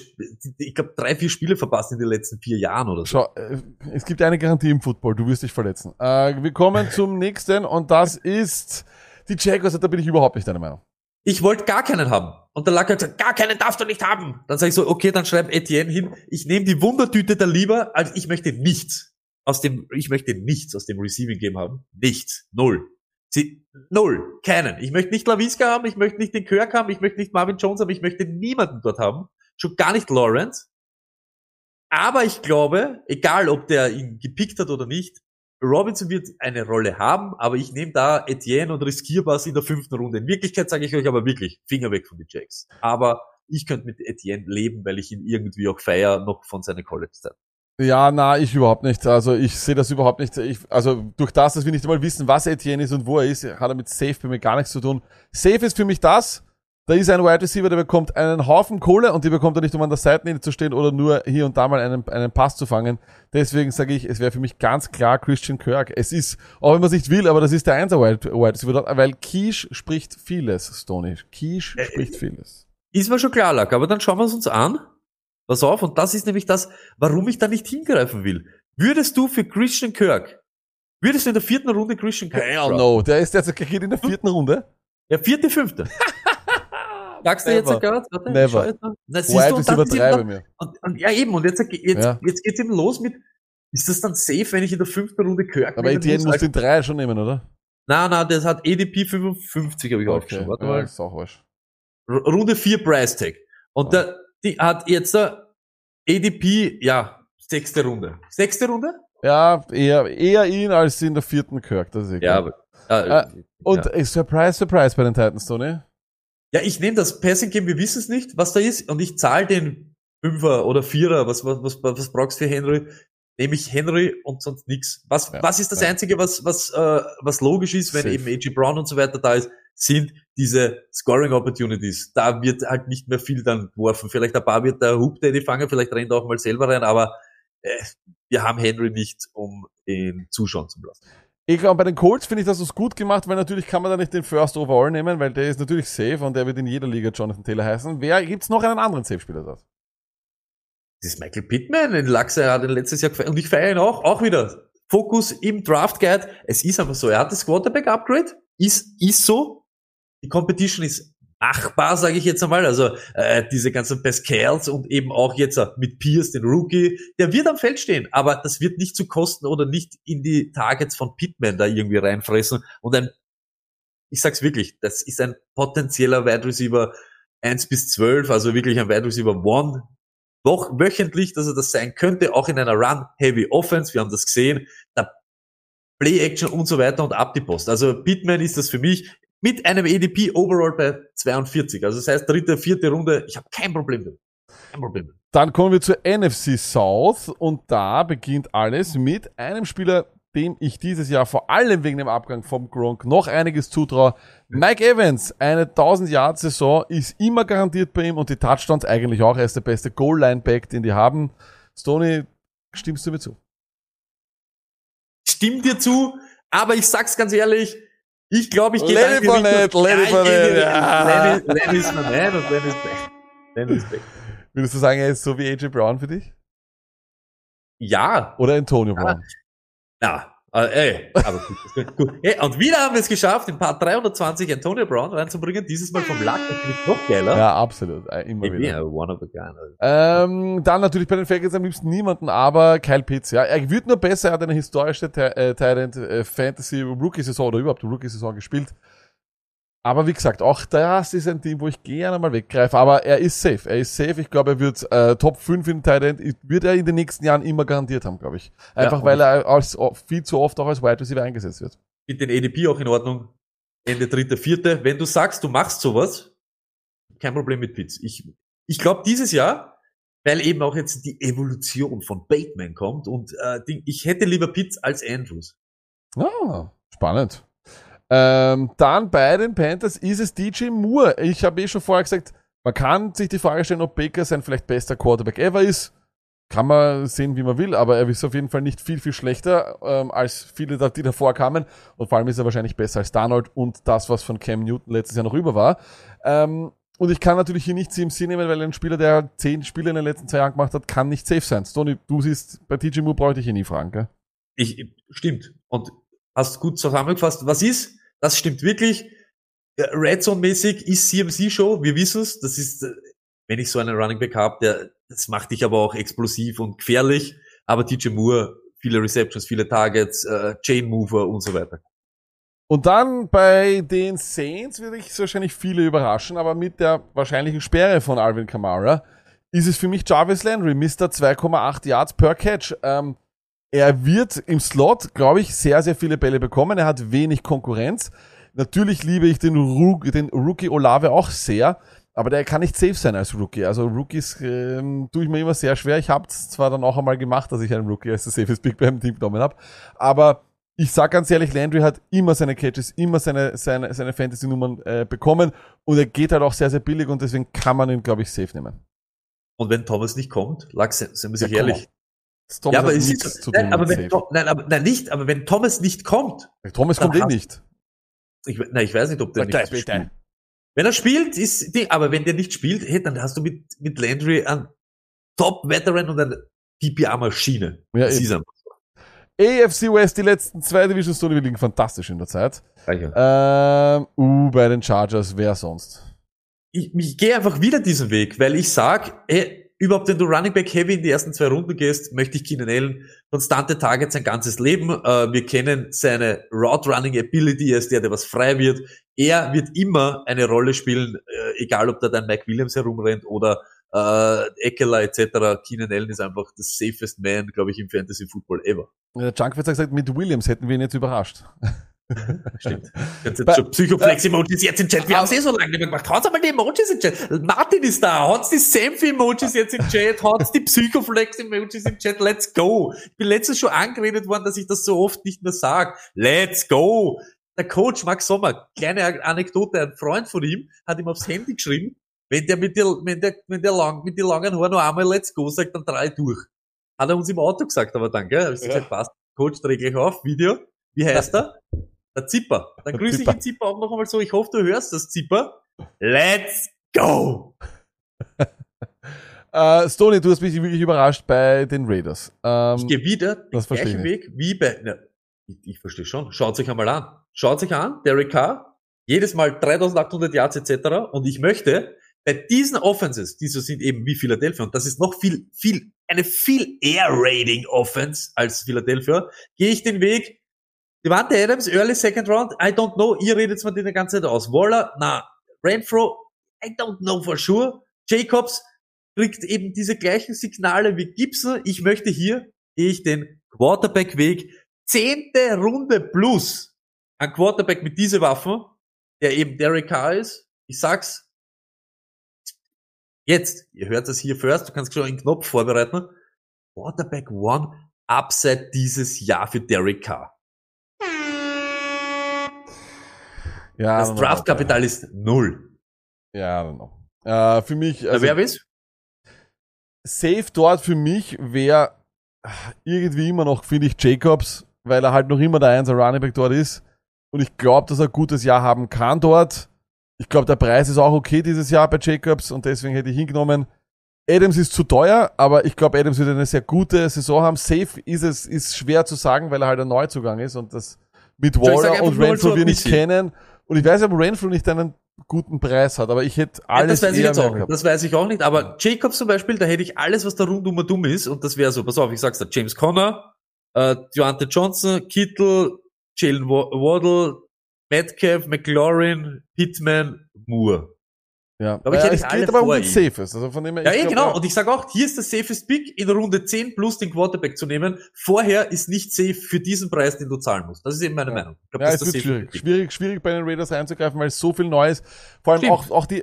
ich glaube, drei, vier Spiele verpasst in den letzten vier Jahren oder so. Schau, äh, es gibt eine Garantie im Football, du wirst dich verletzen. Äh, wir kommen zum nächsten und das ist die Jaguars, da bin ich überhaupt nicht deiner Meinung. Ich wollte gar keinen haben. Und der Lack hat gesagt, gar keinen darfst du nicht haben. Dann sage ich so, okay, dann schreib Etienne hin, ich nehme die Wundertüte da lieber, als ich möchte nichts aus dem, ich möchte nichts aus dem Receiving Game haben. Nichts. Null. Sie, null. Keinen. Ich möchte nicht Laviska haben, ich möchte nicht den Kirk haben, ich möchte nicht Marvin Jones haben, ich möchte niemanden dort haben. Schon gar nicht Lawrence. Aber ich glaube, egal ob der ihn gepickt hat oder nicht, Robinson wird eine Rolle haben, aber ich nehme da Etienne und riskierbar in der fünften Runde. In Wirklichkeit sage ich euch aber wirklich, Finger weg von den Jacks. Aber ich könnte mit Etienne leben, weil ich ihn irgendwie auch feier, noch von seiner College-Zeit. Ja, na, ich überhaupt nicht. Also ich sehe das überhaupt nicht. Ich, also durch das, dass wir nicht einmal wissen, was Etienne ist und wo er ist, hat er mit Safe bei mir gar nichts zu tun. Safe ist für mich das. Da ist ein Wide Receiver, der bekommt einen Haufen Kohle und die bekommt er nicht, um an der Seitenlinie zu stehen oder nur hier und da mal einen, einen Pass zu fangen. Deswegen sage ich, es wäre für mich ganz klar Christian Kirk. Es ist, auch wenn man es nicht will, aber das ist der Einser Wide, Wide Receiver dort, weil Quiche spricht vieles, Stoney. Quiche Äh, spricht vieles. Ist mir schon klar, Lack, aber dann schauen wir es uns an. Pass auf, und das ist nämlich das, warum ich da nicht hingreifen will. Würdest du für Christian Kirk, würdest du in der vierten Runde Christian Kirk? Hell no. Der ist jetzt geht in der vierten Runde. Ja, vierte, fünfte. Sagst du jetzt gerade? Warte, Never. Na, siehst du, Wide und das Receiver ist eben 3 dann- bei mir. Und, und ja, eben, und jetzt, jetzt, Ja. jetzt geht's eben los mit, ist das dann safe, wenn ich in der fünften Runde Kirk Aber Etienne muss? den 3 schon nehmen, oder? Na, na, das hat EDP 55, habe ich Okay. aufgeschrieben. Warte Ja, mal. ist auch Runde 4 Price Tag. Und der, die hat jetzt äh, ADP, ja, sechste Runde. Sechste Runde? Ja, eher, eher ihn als in der vierten Kirk, das ist egal. Ja, aber, äh, Und ja. äh, Surprise, Surprise bei den Titans, Tony. ja, ich nehme das Passing Game, wir wissen es nicht, was da ist, und ich zahle den Fünfer oder Vierer, was, was, was, was brauchst du für Henry? Nehme ich Henry und sonst nix. Was, Ja, was ist das ja. Einzige, was, was, äh, was logisch ist, wenn Safe. eben AJ Brown und so weiter da ist, sind diese Scoring Opportunities. Da wird halt nicht mehr viel dann geworfen. Vielleicht ein paar wird der Hoop Daddy fangen, vielleicht rennt er auch mal selber rein, aber äh, wir haben Henry nicht, um ihn zuschauen zu lassen. Ich glaube, bei den Colts finde ich das ist gut gemacht, weil natürlich kann man da nicht den First Overall nehmen, weil der ist natürlich safe und der wird in jeder Liga Jonathan Taylor heißen. Wer gibt's noch einen anderen Safe-Spieler dort? Das ist Michael Pittman, den Lachs, er hat ihn letztes Jahr gefeiert. Und ich feiere ihn auch, auch wieder. Fokus im Draft Guide. Es ist einfach so. Er hat das Quarterback Upgrade. Ist, ist so. Die Competition ist machbar, sage ich jetzt einmal. Also, äh, diese ganzen Pascals und eben auch jetzt äh, mit Pierce, den Rookie. Der wird am Feld stehen. Aber das wird nicht zu kosten oder nicht in die Targets von Pittman da irgendwie reinfressen. Und ein, ich sag's wirklich, das ist ein potenzieller Wide Receiver 1 bis 12, also wirklich ein Wide Receiver 1, doch wöchentlich, dass er das sein könnte, auch in einer Run-Heavy-Offense, wir haben das gesehen, da Play-Action und so weiter und ab die Post. Also Pittman ist das für mich mit einem ADP Overall bei 42. Also das heißt, dritte, vierte Runde, ich habe kein Problem damit. Kein Problem. Dann kommen wir zur NFC South und da beginnt alles mit einem Spieler, dem ich dieses Jahr vor allem wegen dem Abgang vom Gronk noch einiges zutraue. Mike Evans, eine 1000 Yard Saison ist immer garantiert bei ihm und die Touchdowns eigentlich auch. Er ist der beste Goal-Line-Back, den die haben. Stoney, stimmst du mir zu? Stimmt dir zu, aber ich sag's ganz ehrlich, ich glaube, ich gehe Ja, in it, die- ja. Lenny, Lenny ist Man und Lenny ist back. Lenny ist. Würdest du sagen, er ist so wie AJ Brown für dich? Ja, Oder Antonio Brown? na, Äh, ey, aber gut, gut. Hey, und wieder haben wir es geschafft, in Part 320 Antonio Brown reinzubringen. Dieses Mal vom Lack natürlich noch geiler. Ja, absolut. Äh, Immer wieder. Ja, one of a kind. Ähm, dann natürlich bei den Falcons am liebsten niemanden, aber Kyle Pitts, ja. Er wird nur besser, er hat eine historische äh, Thailand äh, Fantasy Rookie-Saison oder überhaupt Rookie-Saison gespielt. Aber wie gesagt, auch das ist ein Team, wo ich gerne mal weggreife. Aber er ist safe. Er ist safe. Ich glaube, er wird äh, Top 5 in Thailand, wird er in den nächsten Jahren immer garantiert haben, glaube ich. Einfach und weil er als, viel zu oft auch als Wide Receiver eingesetzt wird. Mit den ADP auch in Ordnung. Ende dritte, vierte. Wenn du sagst, du machst sowas, kein Problem mit Pitts. Ich, ich glaube dieses Jahr, weil eben auch jetzt die Evolution von Bateman kommt und äh, ich hätte lieber Pitts als Andrews. Ah, spannend. Ähm, dann bei den Panthers ist es DJ Moore. Ich habe eh schon vorher gesagt, man kann sich die Frage stellen, ob Baker sein vielleicht bester Quarterback ever ist. Kann man sehen, wie man will, aber er ist auf jeden Fall nicht viel, viel schlechter ähm, als viele, die davor kamen. Und vor allem ist er wahrscheinlich besser als Darnold und das, was von Cam Newton letztes Jahr noch über war. Ähm, und ich kann natürlich hier nicht CMC nehmen, weil ein Spieler, der zehn Spiele in den letzten zwei Jahren gemacht hat, kann nicht safe sein. Stoney, du siehst, bei DJ Moore bräuchte ich hier nie fragen, gell? Ich, stimmt. Und hast gut zusammengefasst. Was ist? Das stimmt wirklich. Red Zone-mäßig ist CMC Show. Wir wissen es. Das ist, äh, wenn ich so einen Running Back habe, der, das macht dich aber auch explosiv und gefährlich. Aber DJ Moore, viele Receptions, viele Targets, äh, Chain Mover und so weiter. Und dann bei den Saints würde ich wahrscheinlich viele überraschen, aber mit der wahrscheinlichen Sperre von Alvin Kamara ist es für mich Jarvis Landry, Mr. 2,8 Yards per Catch. Ähm, er wird im Slot, glaube ich, sehr, sehr viele Bälle bekommen. Er hat wenig Konkurrenz. Natürlich liebe ich den, Ru den Rookie Olave auch sehr, aber der kann nicht safe sein als Rookie. Also Rookies ähm, tue ich mir immer sehr schwer. Ich habe es zwar dann auch einmal gemacht, dass ich einen Rookie als das safest Big beim Team genommen habe, aber ich sag ganz ehrlich, Landry hat immer seine Catches, immer seine, seine, seine Fantasy-Nummern äh, bekommen und er geht halt auch sehr, sehr billig und deswegen kann man ihn, glaube ich, safe nehmen. Und wenn Thomas nicht kommt, lag, sind wir sich Ja, komm ehrlich. Thomas ja, aber es nichts ist, zu tun nein, aber mit wenn, nein, aber, nein, nicht, aber wenn Thomas nicht kommt, Thomas kommt eh nicht. ich, nein, ich weiß nicht, ob der Bitte, nicht bitte. spielt. Wenn er spielt, ist die, aber wenn der nicht spielt, hey, dann hast du mit, mit Landry einen Top-Veteran und eine PPA-Maschine. Ja, ist. AFC West, die letzten zwei Divisions, die liegen fantastisch in der Zeit. Ähm, uh, bei den Chargers, wer sonst? Ich, ich gehe einfach wieder diesen Weg, weil ich sag, hey, überhaupt wenn du Running Back Heavy in die ersten zwei Runden gehst, möchte ich Keenan Allen konstante Targets sein ganzes Leben. Äh, wir kennen seine Route Running Ability, er ist der, der was frei wird. Er wird immer eine Rolle spielen, äh, egal ob da dann Mike Williams herumrennt oder äh, Eckler etc. Keenan Allen ist einfach das safest man, glaube ich, im Fantasy Football ever. Der Junkwitz hat gesagt, mit Williams hätten wir ihn jetzt überrascht. Stimmt. Jetzt schon Psychoflex-Emojis jetzt im Chat. Wir haben es eh so lange nicht mehr gemacht. Haut's einmal die Emojis im Chat. Martin ist da. Haut's die Senf-Emojis jetzt im Chat. Haut's die Psychoflex-Emojis im Chat. Let's go. Ich bin letztens schon angeredet worden, dass ich das so oft nicht mehr sage. Let's go. Der Coach Max Sommer, kleine Anekdote, ein Freund von ihm hat ihm aufs Handy geschrieben, wenn der mit der, wenn der, wenn der lang, mit den langen Haaren noch einmal Let's go sagt, dann drei durch. Hat er uns im Auto gesagt, aber dann, gell? Hab ich Ja. gesagt, passt. Coach, dreh gleich auf, Video. Wie heißt er? Der Zipper. Dann grüße ich den Zipper auch noch einmal so. Ich hoffe, du hörst das, Zipper. Let's go! Äh, Stoney, du hast mich wirklich überrascht bei den Raiders. Ähm, Ich gehe wieder den gleichen ich Weg wie bei, na, ich, ich verstehe schon. Schaut euch einmal an. Schaut euch an, Derek Carr, jedes Mal 3800 Yards etc. Und ich möchte bei diesen Offenses, die so sind eben wie Philadelphia, und das ist noch viel, viel, eine viel Air Rating Offense als Philadelphia, gehe ich den Weg, Devante Adams, Early Second Round, I don't know, ihr redet mir die ganze Zeit aus. Waller, na, Renfro, I don't know for sure. Jacobs kriegt eben diese gleichen Signale wie Gibson. Ich möchte hier, gehe ich den Quarterback-Weg, zehnte Runde plus ein Quarterback mit diese Waffen, der eben Derek Carr ist. Ich sag's, jetzt, ihr hört das hier first, du kannst schon einen Knopf vorbereiten. Quarterback One, Upside dieses Jahr für Derek Carr. Ja, Das Draftkapital ist null. Ja, know. Äh, für mich, Also, wer weiß? safe dort für mich wäre irgendwie immer noch, finde ich, Jacobs, weil er halt noch immer der 1 Running Back dort ist. Und ich glaube, dass er ein gutes Jahr haben kann dort. Ich glaube, der Preis ist auch okay dieses Jahr bei Jacobs und deswegen hätte ich ihn genommen. Adams ist zu teuer, aber ich glaube, Adams wird eine sehr gute Saison haben. Safe ist es, ist schwer zu sagen, weil er halt ein Neuzugang ist und das mit einfach und Renfro wir nicht kennen. Und ich weiß, ob Renfro nicht einen guten Preis hat, aber ich hätte Ja, alles das weiß ich jetzt auch nicht. Das weiß ich auch nicht. Aber Jacobs zum Beispiel, da hätte ich alles, was da rundum dumm ist. Und das wäre so, pass auf, ich sag's dir, James Conner, äh, Deontay Johnson, Kittle, Jalen Wa- Waddle, Metcalf, McLaurin, Pittman, Moore. Ja, Aber ich ja, hätte es geht aber um den. Safest. Also von dem her, Ja, ich eh, glaub, genau. Und ich sage auch, hier ist der safest Pick in Runde 10 plus den Quarterback zu nehmen. Vorher ist nicht safe für diesen Preis, den du zahlen musst. Das ist eben meine Ja. Meinung. Ich glaub, Ja, das es ist wird schwierig. Pick. Schwierig, schwierig bei den Raiders reinzugreifen, weil es so viel Neues, vor allem Stimmt. auch, auch die,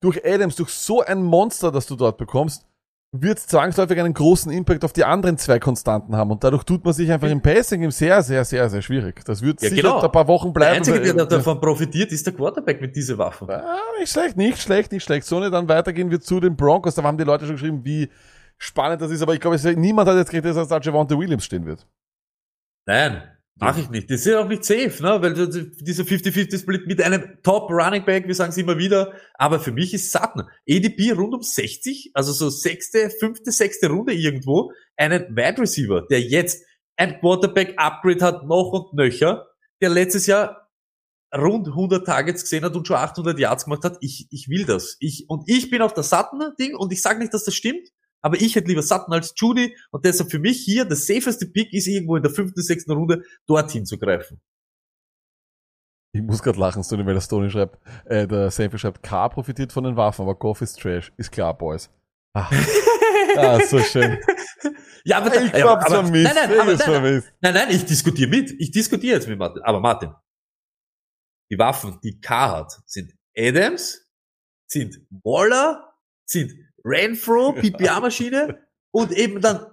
durch Adams, durch so ein Monster, das du dort bekommst, wird zwangsläufig einen großen Impact auf die anderen zwei Konstanten haben. Und dadurch tut man sich einfach im Passing sehr, sehr, sehr, sehr schwierig. Das wird Ja, sicher genau. ein paar Wochen Der bleiben. Einzige, der davon profitiert, ist der Quarterback mit diesen Waffen. Ah, nicht schlecht, nicht schlecht, nicht schlecht. So dann weitergehen wir zu den Broncos. Da haben die Leute schon geschrieben, wie spannend das ist. Aber ich glaube, niemand hat jetzt geredet, dass da Javante Williams stehen wird. Nein, mache ich nicht. Das ist ja auch nicht safe, ne? Weil dieser 50-50-Split mit einem Top Running Back, wir sagen es immer wieder, aber für mich ist Sutton. ADP rund um 60, also so sechste, fünfte, sechste Runde irgendwo, einen Wide Receiver, der jetzt ein Quarterback Upgrade hat, noch und nöcher, der letztes Jahr rund 100 Targets gesehen hat und schon 800 Yards gemacht hat. Ich, ich will das. Ich, und ich bin auf der Sutton-Ding und ich sage nicht, dass das stimmt, aber ich hätte lieber Sutton als Judy und deshalb für mich hier der safeste Pick ist irgendwo in der fünften, sechsten Runde dorthin zu greifen. Ich muss gerade lachen, Stoney, weil der Stoney schreibt, äh, der Safe schreibt, K profitiert von den Waffen, aber Goff ist Trash. Ist klar, Boys. Ah, ah so schön. Ja, aber, Ich ja, aber, vermisst. nein, nein, aber, nein, nein, nein, nein, ich diskutiere mit. Ich diskutiere jetzt mit Martin. Aber Martin, die Waffen, die K hat, sind Adams, sind Waller, sind Renfro, PPA-Maschine und eben dann,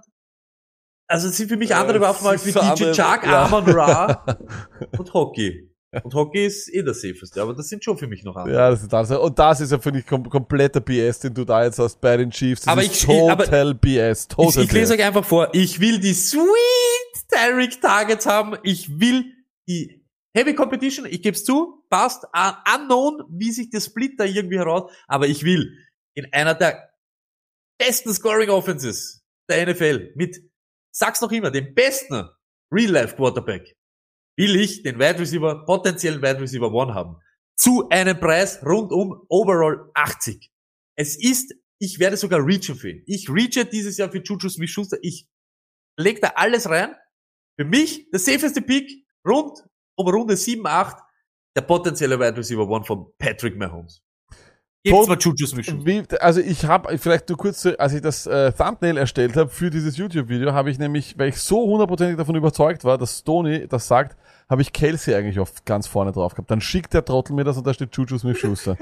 also es sind für mich andere Waffen als wie so DJ Chuck, ja. Armon Ra und Hockey. Und Hockey ist eh der safeste, aber das sind schon für mich noch andere. Ja, das ist das. Und das ist ja, finde ich, kom kompletter BS, den du da jetzt hast bei den Chiefs. Das Aber ist ich- total BS. Ich, Total ich lese BS. euch einfach vor. Ich will die Sweet Tyreek Targets haben. Ich will die Heavy Competition. Ich gebe es zu. Passt. Un unknown, wie sich der Split da irgendwie heraus. Aber ich will in einer der besten Scoring Offenses der NFL mit, sag's noch immer, dem besten Real Life Quarterback will ich den Wide Receiver, potenziellen Wide Receiver One haben. Zu einem Preis rund um Overall 80. Es ist, ich werde sogar reachen für ihn. Ich reache dieses Jahr für Juju Smith-Schuster. Ich leg da alles rein. Für mich der safeste Pick rund um Runde 7, 8 der potenzielle Wide Receiver One von Patrick Mahomes. Jetzt. Wie, also ich habe vielleicht nur kurz, als ich das äh, Thumbnail erstellt habe für dieses YouTube-Video, habe ich nämlich, weil ich so hundertprozentig davon überzeugt war, dass Stoney das sagt, habe ich Kelsey eigentlich auf ganz vorne drauf gehabt. Dann schickt der Trottel mir das und da steht Juju Smith-Schuster.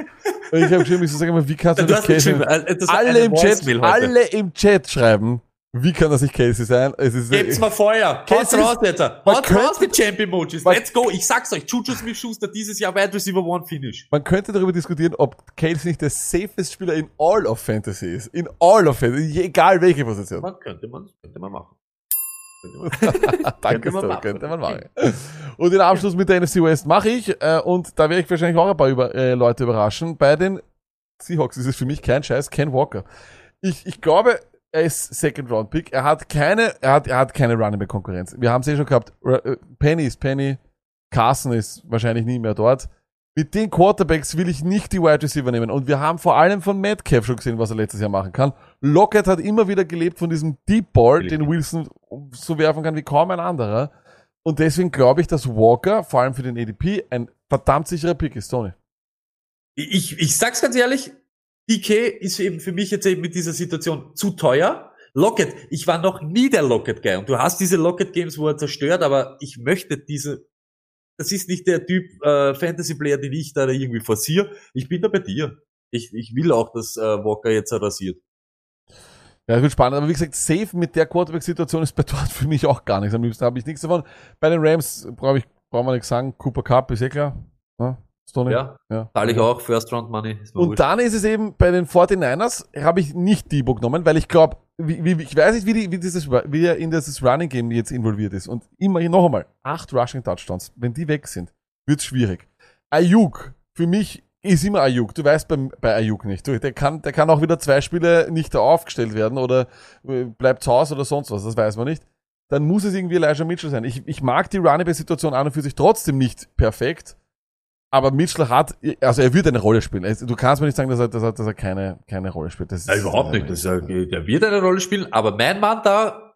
und ich habe geschrieben, ich so sag mal, wie kannst du Du das Kelsey? äh, Alle im Chat, alle im Chat schreiben, wie kann das nicht Casey sein? Es ist, Gebt's mal Feuer. Ist- raus jetzt. Könnte- raus die Champ-Emojis. Man- Let's go. Ich sag's euch. Juju Smith-Schuster dieses Jahr Wide Receiver One Finish. man könnte darüber diskutieren, ob Casey nicht der safest Spieler in all of Fantasy ist. In all of Fantasy, egal welche Position. Man könnte man, könnte man machen. Danke, machen. könnte man machen. Und den Abschluss mit der NFC West mache ich. Äh, und da werde ich wahrscheinlich auch ein paar über, äh, Leute überraschen. Bei den Seahawks ist es für mich kein Scheiß, Ken Walker. Ich, ich glaube, er ist Second Round Pick. Er hat keine, er hat, er hat keine Running Back Konkurrenz. Wir haben es eh schon gehabt. Äh, Penny ist Penny. Carson ist wahrscheinlich nie mehr dort. Mit den Quarterbacks will ich nicht die Wide Receiver nehmen. Und wir haben vor allem von Metcalf schon gesehen, was er letztes Jahr machen kann. Lockett hat immer wieder gelebt von diesem Deep Ball, den Wilson so werfen kann wie kaum ein anderer. Und deswegen glaube ich, dass Walker, vor allem für den ADP, ein verdammt sicherer Pick ist, Tony. Ich, ich sag's ganz ehrlich, DK ist eben für mich jetzt eben mit dieser Situation zu teuer. Lockett, ich war noch nie der Lockett-Guy und du hast diese Lockett-Games, wo er zerstört, aber ich möchte diese, das ist nicht der Typ äh, Fantasy-Player, den ich da irgendwie forciere. Ich bin da bei dir. Ich, ich will auch, dass äh, Walker jetzt rasiert. Ja, wird spannend. Aber wie gesagt, safe mit der Quarterback-Situation ist bei dort für mich auch gar nichts. Am liebsten habe ich nichts davon. Bei den Rams brauche ich, brauchen wir nichts sagen. Cooper Cup ist eh klar. Ja, Stoney. Ja, ja. zahle ich auch First Round Money. Und wurscht. dann ist es eben bei den 49ers, habe ich nicht Debo genommen, weil ich glaube, wie, wie, ich weiß nicht, wie, die, wie, dieses, wie er in dieses Running Game jetzt involviert ist. Und immerhin noch einmal, acht Rushing Touchdowns, wenn die weg sind, wird's schwierig. Ayuk, für mich ist immer Ayuk. Du weißt bei, bei Ayuk nicht. Du, der, kann, der kann auch wieder zwei Spiele nicht aufgestellt werden oder äh, bleibt zu Hause oder sonst was. Das weiß man nicht. Dann muss es irgendwie Elijah Mitchell sein. Ich, ich mag die Running-Situation an und für sich trotzdem nicht perfekt. Aber Mitchell hat, also er wird eine Rolle spielen. Du kannst mir nicht sagen, dass er, dass er, dass er keine, keine Rolle spielt. Das ist, Ja, überhaupt nicht. Das ist, der wird eine Rolle spielen, aber mein Mann da,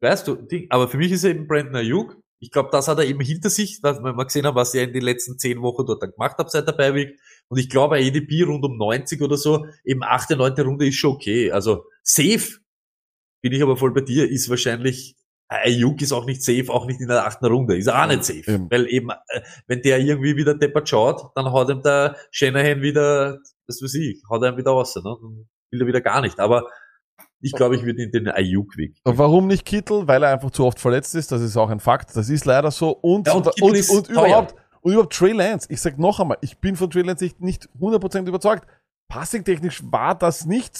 weißt du, Ding, aber für mich ist er eben Brandon Ayuk. Ich glaube, das hat er eben hinter sich, was wir mal gesehen haben, was er in den letzten zehn Wochen dort dann gemacht hat seit der Beiweg. Und ich glaube, ein ADP rund um 90 oder so, eben achte, neunte Runde ist schon okay. Also safe, bin ich aber voll bei dir, ist wahrscheinlich, Ayuk ist auch nicht safe, auch nicht in der achten Runde, ist auch nicht safe. Eben. Weil eben, äh, wenn der irgendwie wieder deppert schaut, dann haut ihm der Shanahan wieder, das weiß ich, haut er ihm wieder raus, ne? Dann will er wieder gar nicht. Aber ich glaube, ich würde in den Ayuk-Weg. Warum nicht Kittel? Weil er einfach zu oft verletzt ist. Das ist auch ein Fakt. Das ist leider so. Und, Ja, und und, und, überhaupt, und überhaupt Trey Lance. Ich sag noch einmal, ich bin von Trey Lance nicht, nicht 100% überzeugt. Passing-technisch war das nicht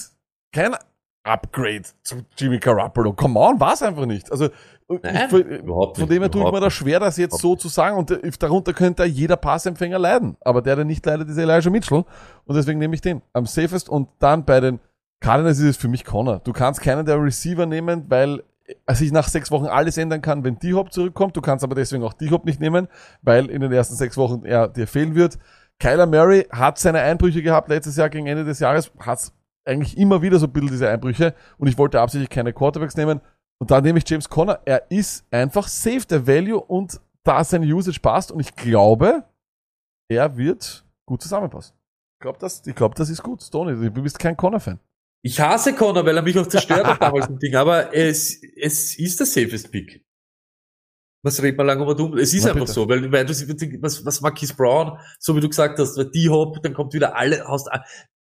kein Upgrade zu Jimmy Garoppolo. Come on, war es einfach nicht. Also, Nein, ich, überhaupt von dem her tue ich mir überhaupt da schwer, das jetzt so zu sagen. Und äh, darunter könnte jeder Passempfänger leiden. Aber der, der nicht leidet, ist Elijah Mitchell. Und deswegen nehme ich den am safest. Und dann bei den Cardinals ist es für mich Connor. Du kannst keinen der Receiver nehmen, weil äh, sich nach sechs Wochen alles ändern kann, wenn D-Hop zurückkommt. Du kannst aber deswegen auch D-Hop nicht nehmen, weil in den ersten sechs Wochen er dir fehlen wird. Kyler Murray hat seine Einbrüche gehabt letztes Jahr gegen Ende des Jahres, hat eigentlich immer wieder so ein bisschen diese Einbrüche und ich wollte absichtlich keine Quarterbacks nehmen. Und dann nehme ich James Conner. Er ist einfach safe, der Value und da seine Usage passt und ich glaube, er wird gut zusammenpassen. Ich glaube, das, ich glaube, das ist gut. Stoney, du bist kein Conner-Fan. Ich hasse Connor, weil er mich auch zerstört hat damals im Ding, aber es, es ist der safest Pick. Was redet man lange um um? Es ist Na, einfach bitte. so, weil, weil du, was, was Marquis Brown, so wie du gesagt hast, die Hop, dann kommt wieder alle, hast,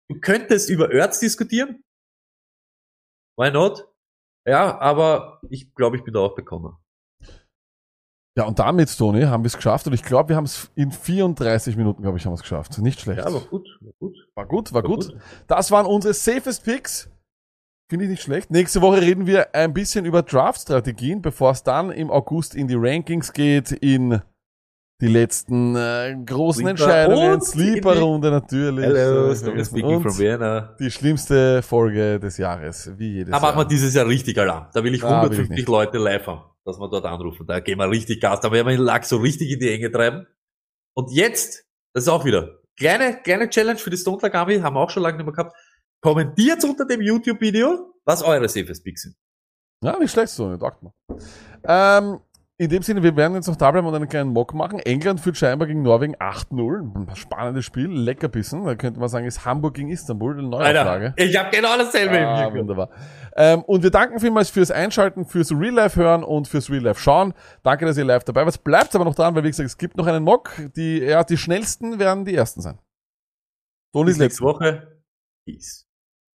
du könntest über Erz diskutieren. Why not? Ja, aber ich glaube, ich bin da auch Connor. Ja, und damit, Stoney, haben wir es geschafft und ich glaube, wir haben es in 34 Minuten, glaube ich, haben wir es geschafft. Nicht schlecht. Ja, aber gut, war gut. war gut, war gut. Das waren unsere safest Picks. Finde ich nicht schlecht. Nächste Woche reden wir ein bisschen über Draft-Strategien, bevor es dann im August in die Rankings geht, in die letzten äh, großen Sleeper Entscheidungen, und Sleeper-Runde natürlich. Hello, Äh, speaking from Vienna. die schlimmste Folge des Jahres, wie jedes Da machen wir Jahr. dieses Jahr richtig Alarm. Da will ich Da will ich 150 nicht. Leute live haben, dass wir dort anrufen. Da gehen wir richtig Gas. Da werden wir den Lack so richtig in die Enge treiben. Und jetzt, das ist auch wieder, kleine, kleine Challenge für die Stone Army, haben wir auch schon lange nicht mehr gehabt. Kommentiert unter dem YouTube-Video, was eure Safest Picks sind. Ja, nicht schlecht, Stoney, sagt man. Ähm, in dem Sinne, wir werden jetzt noch da bleiben und einen kleinen Mock machen. England führt scheinbar gegen Norwegen 8-0. Ein Spannendes Spiel, Leckerbissen. Da könnte man sagen, ist Hamburg gegen Istanbul, eine Neuauflage. Alter, ich habe genau dasselbe im Ah, Hintergrund. wunderbar. Ähm, und wir danken vielmals fürs Einschalten, fürs Real Life hören und fürs Real Life schauen. Danke, dass ihr live dabei wart. Bleibt aber noch dran, weil wie gesagt, es gibt noch einen Mock. Die, ja, die schnellsten werden die ersten sein. Toni Bis nächste Woche. Peace.